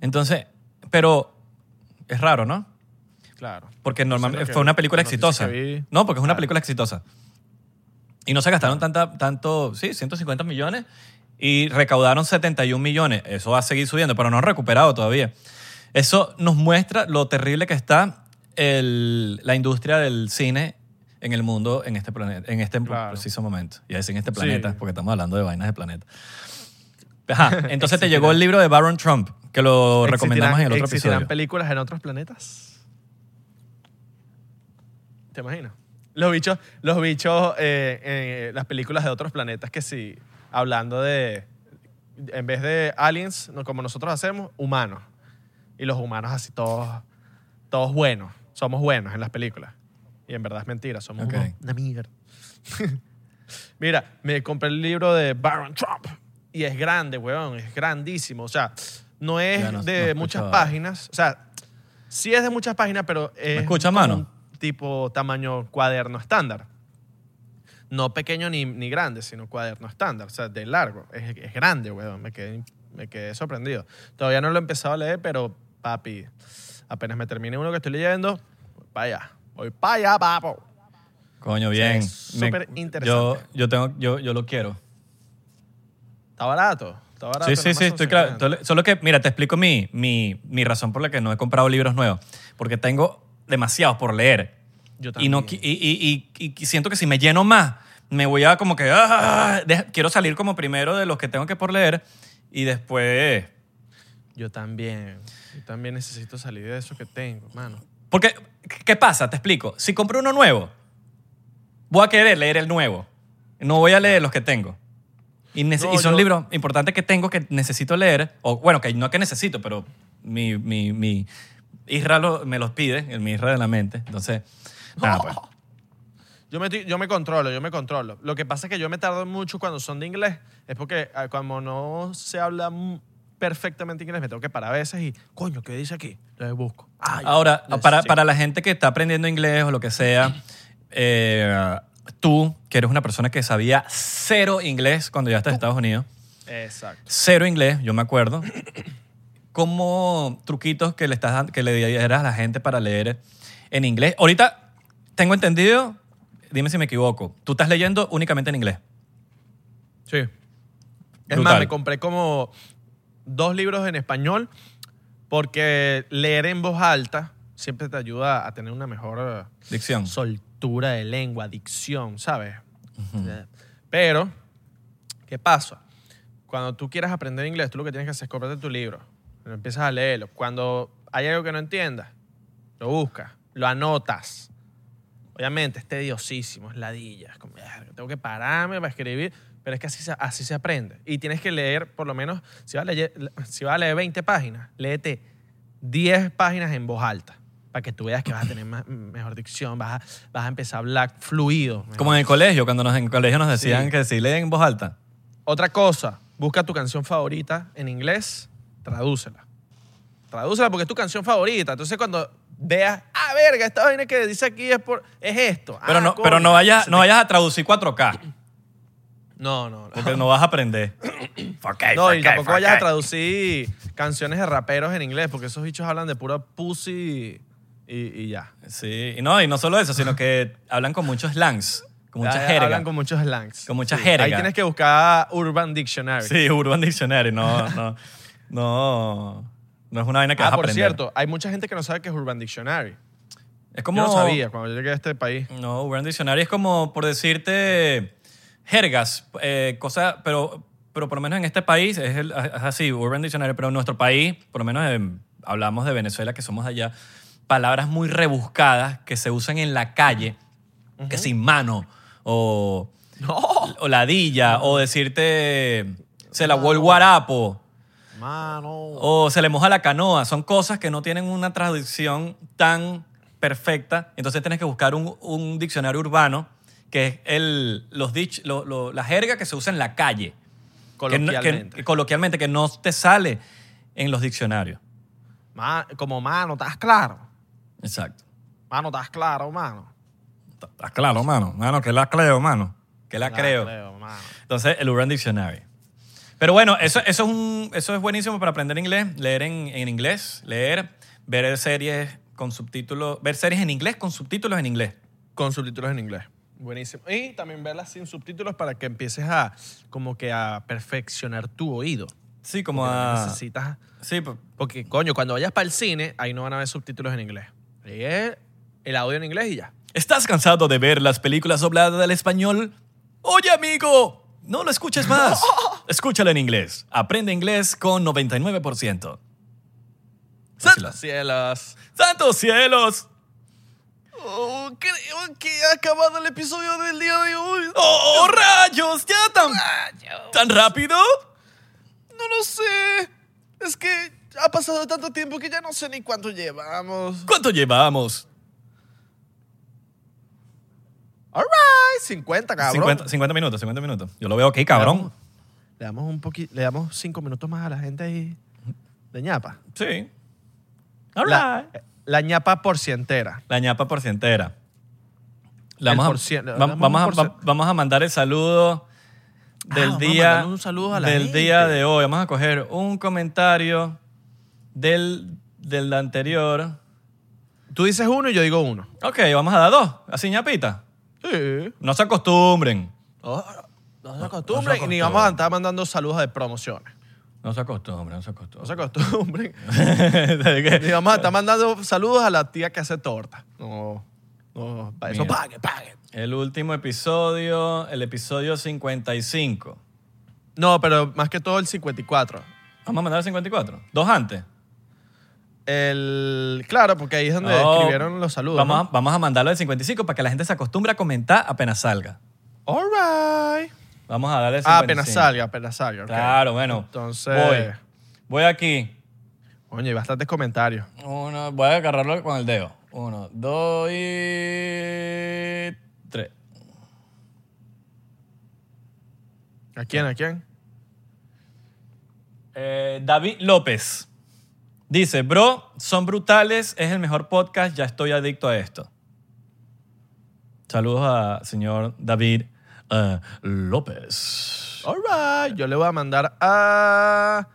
Speaker 2: Entonces, pero es raro, ¿no?
Speaker 1: Claro.
Speaker 2: Porque normalmente fue una película exitosa. No, porque es una película exitosa. Y no se gastaron tanta, tanto, sí, 150 millones y recaudaron 71 millones. Eso va a seguir subiendo, pero no han recuperado todavía. Eso nos muestra lo terrible que está el- la industria del cine en el mundo en este planeta, en este
Speaker 1: Claro.
Speaker 2: preciso momento. Y decir en este
Speaker 1: Sí.
Speaker 2: planeta, porque estamos hablando de vainas de planeta. Ajá, *laughs* entonces te llegó el libro de Baron Trump, que lo recomendamos en el otro
Speaker 1: ¿Existirán
Speaker 2: episodio.
Speaker 1: películas en otros planetas? ¿Te imaginas? Los bichos, los bichos, eh, eh, las películas de otros planetas que sí, hablando de, en vez de aliens, como nosotros hacemos, humanos. Y los humanos así todos, todos buenos. Somos buenos en las películas. Y en verdad es mentira, somos
Speaker 2: Ok.
Speaker 1: unos- una mierda. *laughs* Mira, me compré el libro de Baron Trump. Y es grande, weón, es grandísimo. O sea, no es
Speaker 2: Ya no-
Speaker 1: de muchas páginas. O sea, sí es de muchas páginas, pero es como
Speaker 2: mano?
Speaker 1: un tipo tamaño cuaderno estándar. No pequeño ni, ni grande, sino cuaderno estándar. O sea, de largo. Es, es grande, weón. Me quedé, me quedé sorprendido. Todavía no lo he empezado a leer, pero papi, apenas me termine uno que estoy leyendo, allá. Voy para allá, papo.
Speaker 2: Coño, bien. Me-
Speaker 1: súper
Speaker 2: Yo,
Speaker 1: interesante.
Speaker 2: yo, tengo, yo, yo lo quiero.
Speaker 1: Está barato. Está barato.
Speaker 2: Sí, sí, sí, estoy claro. Solo- que, mira, te explico mi, mi, mi razón por la que no he comprado libros nuevos. Porque tengo demasiados por leer.
Speaker 1: Yo
Speaker 2: Y, no,
Speaker 1: también.
Speaker 2: y, y- y- y siento que si me lleno más, me voy a como que... ah, deja- quiero salir como primero de los que tengo que por leer y después...
Speaker 1: Yo también. Yo también necesito salir de eso que tengo, mano.
Speaker 2: Porque, ¿qué pasa? Te explico. Si compro uno nuevo, voy a querer leer el nuevo. No voy a leer los que tengo. Y,
Speaker 1: No,
Speaker 2: y son
Speaker 1: yo-
Speaker 2: libros importantes que tengo que necesito leer. O bueno, que no que necesito, pero mi, mi, mi Isra lo- me los pide, el mi Isra de la mente. Entonces, nada, pues. *laughs*
Speaker 1: Yo me, yo me controlo, yo me controlo. Lo que pasa es que yo me tardo mucho cuando son de inglés. Es porque ah, como no se habla perfectamente inglés, me tengo que parar a veces y, coño, ¿qué dice aquí? Lo busco. Ah, ya.
Speaker 2: Ahora,
Speaker 1: Ya,
Speaker 2: para,
Speaker 1: sí.
Speaker 2: para la gente que está aprendiendo inglés o lo que sea, eh, tú, que eres una persona que sabía cero inglés cuando llegaste a Estados Unidos,
Speaker 1: Exacto.
Speaker 2: cero inglés, yo me acuerdo. ¿Cómo truquitos que le, estás, que le dieras a la gente para leer en inglés? Ahorita tengo entendido, dime si me equivoco, tú estás leyendo únicamente en inglés.
Speaker 1: Sí. Es
Speaker 2: Brutal.
Speaker 1: más, me compré como dos libros en español porque leer en voz alta siempre te ayuda a tener una mejor eh,
Speaker 2: Dicción.
Speaker 1: soltura de lengua, dicción, ¿sabes? Eh, Pero, ¿qué pasa? Cuando tú quieras aprender inglés, tú lo que tienes que hacer es comprarte tu libro. Lo empiezas a leerlo. Cuando hay algo que no entiendas, lo buscas, lo anotas. Obviamente es tediosísimo, es ladilla. Es como, "Verga, tengo que pararme para escribir, pero es que así se, así se aprende. Y tienes que leer, por lo menos, si vas a leer, si vas a leer 20 páginas, léete 10 páginas en voz alta para que tú veas que vas a tener más- mejor dicción, vas a, vas a empezar a hablar fluido. mejor.
Speaker 2: Como en el colegio, cuando nos, en el colegio nos decían
Speaker 1: Sí.
Speaker 2: que si leen en voz alta.
Speaker 1: Otra cosa, busca tu canción favorita en inglés, tradúcela. Tradúcela porque es tu canción favorita. Entonces cuando veas, ah, verga, esta vaina que dice aquí es, por, es esto.
Speaker 2: Pero,
Speaker 1: Ah,
Speaker 2: no,
Speaker 1: coño.
Speaker 2: pero no, vayas, no vayas a traducir 4K,
Speaker 1: No, no, no.
Speaker 2: porque no vas a aprender. *coughs*
Speaker 1: No, y tampoco vayas a traducir canciones de raperos en inglés, porque esos bichos hablan de pura pussy y, y ya.
Speaker 2: Sí, y no, y no solo eso, sino que hablan con muchos slangs, con mucha
Speaker 1: Ya
Speaker 2: jerga.
Speaker 1: Hablan con muchos slangs.
Speaker 2: Con mucha jerga.
Speaker 1: Ahí tienes que buscar Urban Dictionary.
Speaker 2: Sí, Urban Dictionary, no, no, no, no es una vaina que
Speaker 1: Ah,
Speaker 2: vas a
Speaker 1: por
Speaker 2: aprender.
Speaker 1: cierto, hay mucha gente que no sabe qué es Urban Dictionary.
Speaker 2: es como...
Speaker 1: Yo no sabía cuando yo llegué a este país.
Speaker 2: No, Urban Dictionary es como, por decirte, jergas, eh, cosas, pero, pero por lo menos en este país es, el- es así, Urban Dictionary, pero en nuestro país, por lo menos en- hablamos de Venezuela, que somos de allá, palabras muy rebuscadas que se usan en la calle, que sin mano, o,
Speaker 1: No.
Speaker 2: o ladilla, o decirte, se la el guarapo,
Speaker 1: Mano.
Speaker 2: o se le moja la canoa. Son cosas que no tienen una traducción tan perfecta. Entonces tienes que buscar un, un diccionario urbano, que es el, los dich- lo- lo- la jerga que se usa en la calle. Que-
Speaker 1: Coloquialmente.
Speaker 2: que coloquialmente, que no te sale en los diccionarios.
Speaker 1: Ma- como mano, ¿estás claro?
Speaker 2: Exacto.
Speaker 1: Mano, ¿estás claro, mano?
Speaker 2: Estás claro, mano. Mano, que la creo, mano. Que la creo.
Speaker 1: mano.
Speaker 2: Entonces, el Urban Dictionary. Pero bueno, eso, eso, es, un, eso es buenísimo para aprender inglés, leer en, en inglés, leer, ver series con subtítulos, ver series en inglés con subtítulos en inglés.
Speaker 1: Con subtítulos en inglés. Buenísimo. Y también verlas sin subtítulos para que empieces a como que a perfeccionar tu oído.
Speaker 2: Sí, como
Speaker 1: Porque
Speaker 2: a...
Speaker 1: necesitas
Speaker 2: Sí,
Speaker 1: porque coño, cuando vayas para el cine, ahí no van a ver subtítulos en inglés. Ahí es el audio en inglés y ya.
Speaker 2: ¿Estás cansado de ver las películas dobladas al español? Oye, amigo, no lo escuches más. *laughs* Escúchalo en inglés. Aprende inglés con 99%.
Speaker 1: Santos cielos.
Speaker 2: ¡Santos cielos!
Speaker 1: Oh, creo que ha acabado el episodio del día de hoy.
Speaker 2: ¡Oh, rayos! ¿Ya tan, tan rápido?
Speaker 1: No lo sé. Es que ha pasado tanto tiempo que ya no sé ni cuánto llevamos.
Speaker 2: ¿Cuánto llevamos?
Speaker 1: Alright, 50, cabrón.
Speaker 2: 50, 50 minutos, 50 minutos. Yo lo veo aquí, cabrón.
Speaker 1: Le damos un poquito, le damos cinco minutos más a la gente ahí de ñapa.
Speaker 2: Sí. All right.
Speaker 1: la ñapa porcientera.
Speaker 2: La ñapa porcientera. Le
Speaker 1: El
Speaker 2: vamos, a,
Speaker 1: porcien-
Speaker 2: va- vamos, a,
Speaker 1: un porcien-
Speaker 2: va- vamos a mandar el saludo
Speaker 1: Ah,
Speaker 2: del
Speaker 1: vamos a
Speaker 2: día
Speaker 1: mandarle un saludo a la
Speaker 2: del
Speaker 1: gente.
Speaker 2: día de hoy. Vamos a coger un comentario del, del anterior.
Speaker 1: Tú dices uno y yo digo uno.
Speaker 2: Ok, vamos a dar dos. Así ñapita.
Speaker 1: Sí.
Speaker 2: No se acostumbren.
Speaker 1: No se acostumbren ni vamos a estar mandando saludos de promociones.
Speaker 2: No se acostumbren, no se
Speaker 1: No se
Speaker 2: acostumbren. *laughs*
Speaker 1: acostumbren. vamos a estar mandando saludos a la tía que hace torta. No. No, para eso
Speaker 2: Mira.
Speaker 1: pague, pague.
Speaker 2: el último episodio, el episodio 55.
Speaker 1: No, pero más que todo el 54.
Speaker 2: Vamos a mandar el 54. Dos antes.
Speaker 1: El, claro, porque ahí es donde
Speaker 2: Oh,
Speaker 1: escribieron los saludos.
Speaker 2: Vamos,
Speaker 1: ¿no?
Speaker 2: a, vamos a mandarlo del 55 para que la gente se acostumbre a comentar apenas salga.
Speaker 1: All right.
Speaker 2: Vamos a darle el
Speaker 1: Ah,
Speaker 2: 55.
Speaker 1: apenas salga, apenas salga.
Speaker 2: Claro, bueno.
Speaker 1: Entonces.
Speaker 2: Voy. Voy aquí.
Speaker 1: Oye, hay bastantes comentarios.
Speaker 2: Uno, voy a agarrarlo con el dedo. Uno, dos y tres.
Speaker 1: ¿A quién? ¿A quién?
Speaker 2: Eh, David López dice, bro, son brutales, es el mejor podcast, ya estoy adicto a esto. Saludos a señor David eh, López.
Speaker 1: All right. Yo le voy a mandar a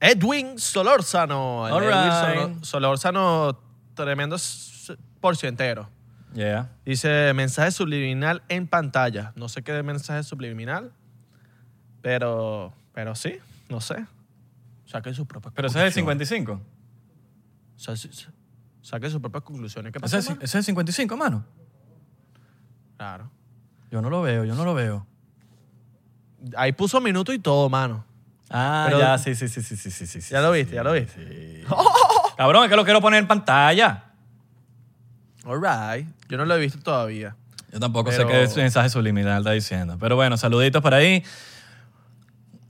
Speaker 1: Edwin Solórzano.
Speaker 2: All
Speaker 1: Edwin
Speaker 2: right.
Speaker 1: Solórzano, tremendo porcientero.
Speaker 2: Yeah.
Speaker 1: Dice mensaje subliminal en pantalla. No sé qué mensaje subliminal, pero, pero sí, no sé. Saquen sus propias
Speaker 2: Pero ese es el
Speaker 1: conclusiones.
Speaker 2: 55.
Speaker 1: Sa- sa- Saquen sus propias conclusiones. ¿Qué pasa?
Speaker 2: ese es el 55, mano.
Speaker 1: Claro.
Speaker 2: Yo no lo veo, yo no lo veo.
Speaker 1: Ahí puso minuto y todo, mano.
Speaker 2: Ah,
Speaker 1: Pero-
Speaker 2: ya, sí, sí, sí, sí, sí, sí, sí.
Speaker 1: Ya lo
Speaker 2: sí,
Speaker 1: viste, ya lo viste.
Speaker 2: sí. *laughs* Cabrón, es que lo quiero poner en pantalla.
Speaker 1: All right. Yo no lo he visto todavía.
Speaker 2: Yo tampoco
Speaker 1: Pero-
Speaker 2: sé qué mensaje subliminal está diciendo. Pero bueno, saluditos por ahí.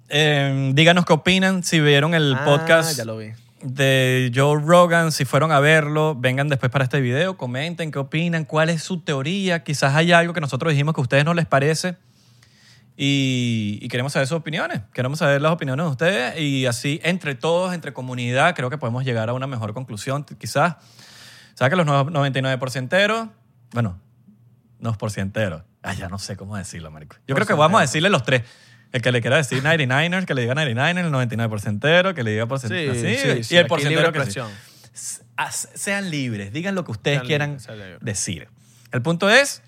Speaker 2: Eh, díganos qué opinan si vieron el
Speaker 1: Ah,
Speaker 2: podcast
Speaker 1: Ya lo vi.
Speaker 2: De Joe Rogan, si fueron a verlo, vengan después para este video, comenten qué opinan, cuál es su teoría, quizás hay algo que nosotros dijimos que a ustedes no les parece y, y queremos saber sus opiniones, queremos saber las opiniones de ustedes y así entre todos, entre comunidad, creo que podemos llegar a una mejor conclusión, quizás. ¿Sabes que los 99%eros, bueno, no porcienteros, ah, ya no sé cómo decirlo, marico. Yo creo que vamos a decirle los tres. El que le quiera decir 99ers, que le diga 99, el 99%ero, que le diga porcentero.
Speaker 1: sí,
Speaker 2: Sí,
Speaker 1: sí,
Speaker 2: y el porcentero que Sean libres, digan lo que ustedes
Speaker 1: Sean
Speaker 2: quieran decir. El punto es,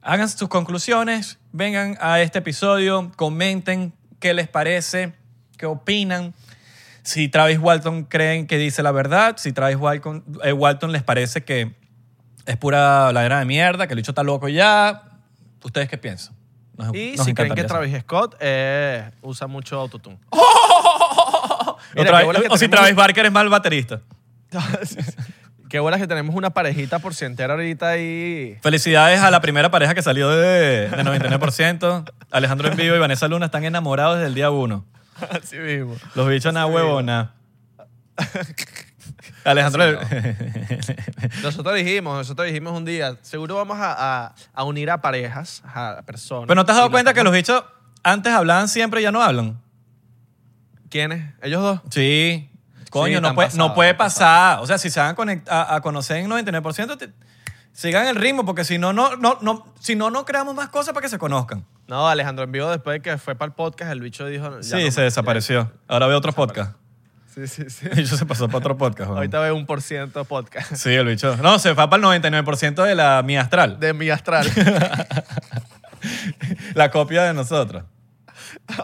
Speaker 2: hagan sus conclusiones, vengan a este episodio, comenten qué les parece, qué opinan. Si Travis Walton creen que dice la verdad, si Travis Walton, eh, Walton les parece que es pura ladera de mierda, que el bicho está loco ya, ¿ustedes qué piensan? Nos-
Speaker 1: Y
Speaker 2: nos
Speaker 1: si creen que. Travis Scott eh, usa mucho autotune. *laughs*
Speaker 2: O,
Speaker 1: Mira,
Speaker 2: Travis- si Travis Barker es mal baterista. *laughs*
Speaker 1: Qué bolas que tenemos una parejita porcientera ahorita ahí.
Speaker 2: Felicidades a la primera pareja que salió de, de 99%. Alejandro en vivo y Vanessa Luna están enamorados desde el día uno. *laughs*
Speaker 1: Así mismo.
Speaker 2: Los bichos nada huevona. Alejandro.
Speaker 1: Nosotros dijimos, nosotros dijimos un día, seguro vamos a, a- a unir a parejas, a personas.
Speaker 2: Pero no te has dado cuenta que los bichos antes hablaban siempre y ya no hablan.
Speaker 1: ¿Quiénes? ¿Ellos dos?
Speaker 2: Sí. Coño,
Speaker 1: Sí,
Speaker 2: no, puede, no puede pasar. O sea, si se van a, a, conocer en 99%, te- sigan el ritmo, porque si no, no, no, no, si no, no creamos más cosas para que se conozcan.
Speaker 1: No, Alejandro en vivo después de que fue para el podcast, el bicho dijo... ya
Speaker 2: sí,
Speaker 1: no-
Speaker 2: se desapareció. Ahora veo otro podcast.
Speaker 1: Sí, sí, sí. *laughs*
Speaker 2: El bicho se pasó para otro podcast. weón.
Speaker 1: Ahorita veo un por ciento podcast
Speaker 2: Sí, el bicho. No, se fue para el 99% de la mía astral.
Speaker 1: de mi astral. *laughs*
Speaker 2: La copia de nosotros. *laughs*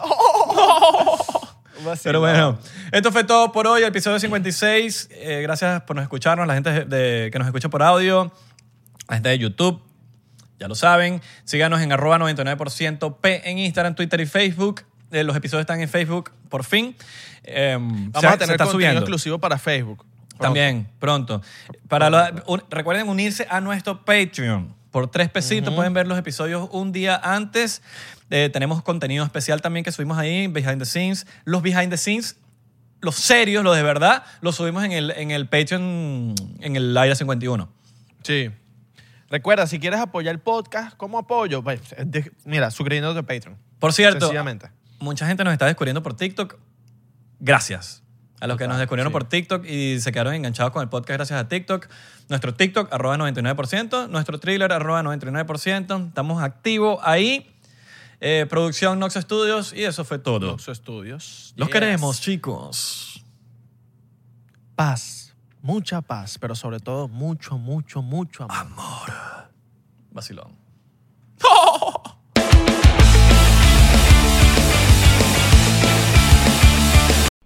Speaker 2: Pero bueno, esto fue todo por hoy, el episodio 56. Eh, gracias por nos escucharnos, la gente de, que nos escucha por audio. La gente de YouTube, ya lo saben. Síganos en arroba 99% P en Instagram, Twitter y Facebook. Eh, los episodios están en Facebook, por fin. Eh,
Speaker 1: Vamos
Speaker 2: se-
Speaker 1: a tener
Speaker 2: está
Speaker 1: contenido
Speaker 2: subiendo.
Speaker 1: exclusivo para Facebook. Pronto.
Speaker 2: También, pronto. Para un- recuerden unirse a nuestro Patreon. Por tres pesitos pueden ver los episodios un día antes. Eh, tenemos contenido especial también que subimos ahí, behind the scenes. Los behind the scenes, los serios, los de verdad, los subimos en el, en el Patreon, en el Aire 51.
Speaker 1: Sí. Recuerda, si quieres apoyar el podcast, ¿cómo apoyo? Pues, mira, suscribiéndote a Patreon.
Speaker 2: Por cierto. Mucha gente nos está descubriendo por TikTok. Gracias. A los que nos descubrieron
Speaker 1: sí.
Speaker 2: por TikTok y se quedaron enganchados con el podcast gracias a TikTok. Nuestro TikTok, arroba 99%. Nuestro thriller, arroba 99%. Estamos activos ahí. Eh, producción Nox Studios y eso fue todo.
Speaker 1: Los estudios.
Speaker 2: Los
Speaker 1: Yes.
Speaker 2: queremos, chicos.
Speaker 1: Paz. Mucha paz, pero sobre todo mucho, mucho, mucho amor.
Speaker 2: Vacilón.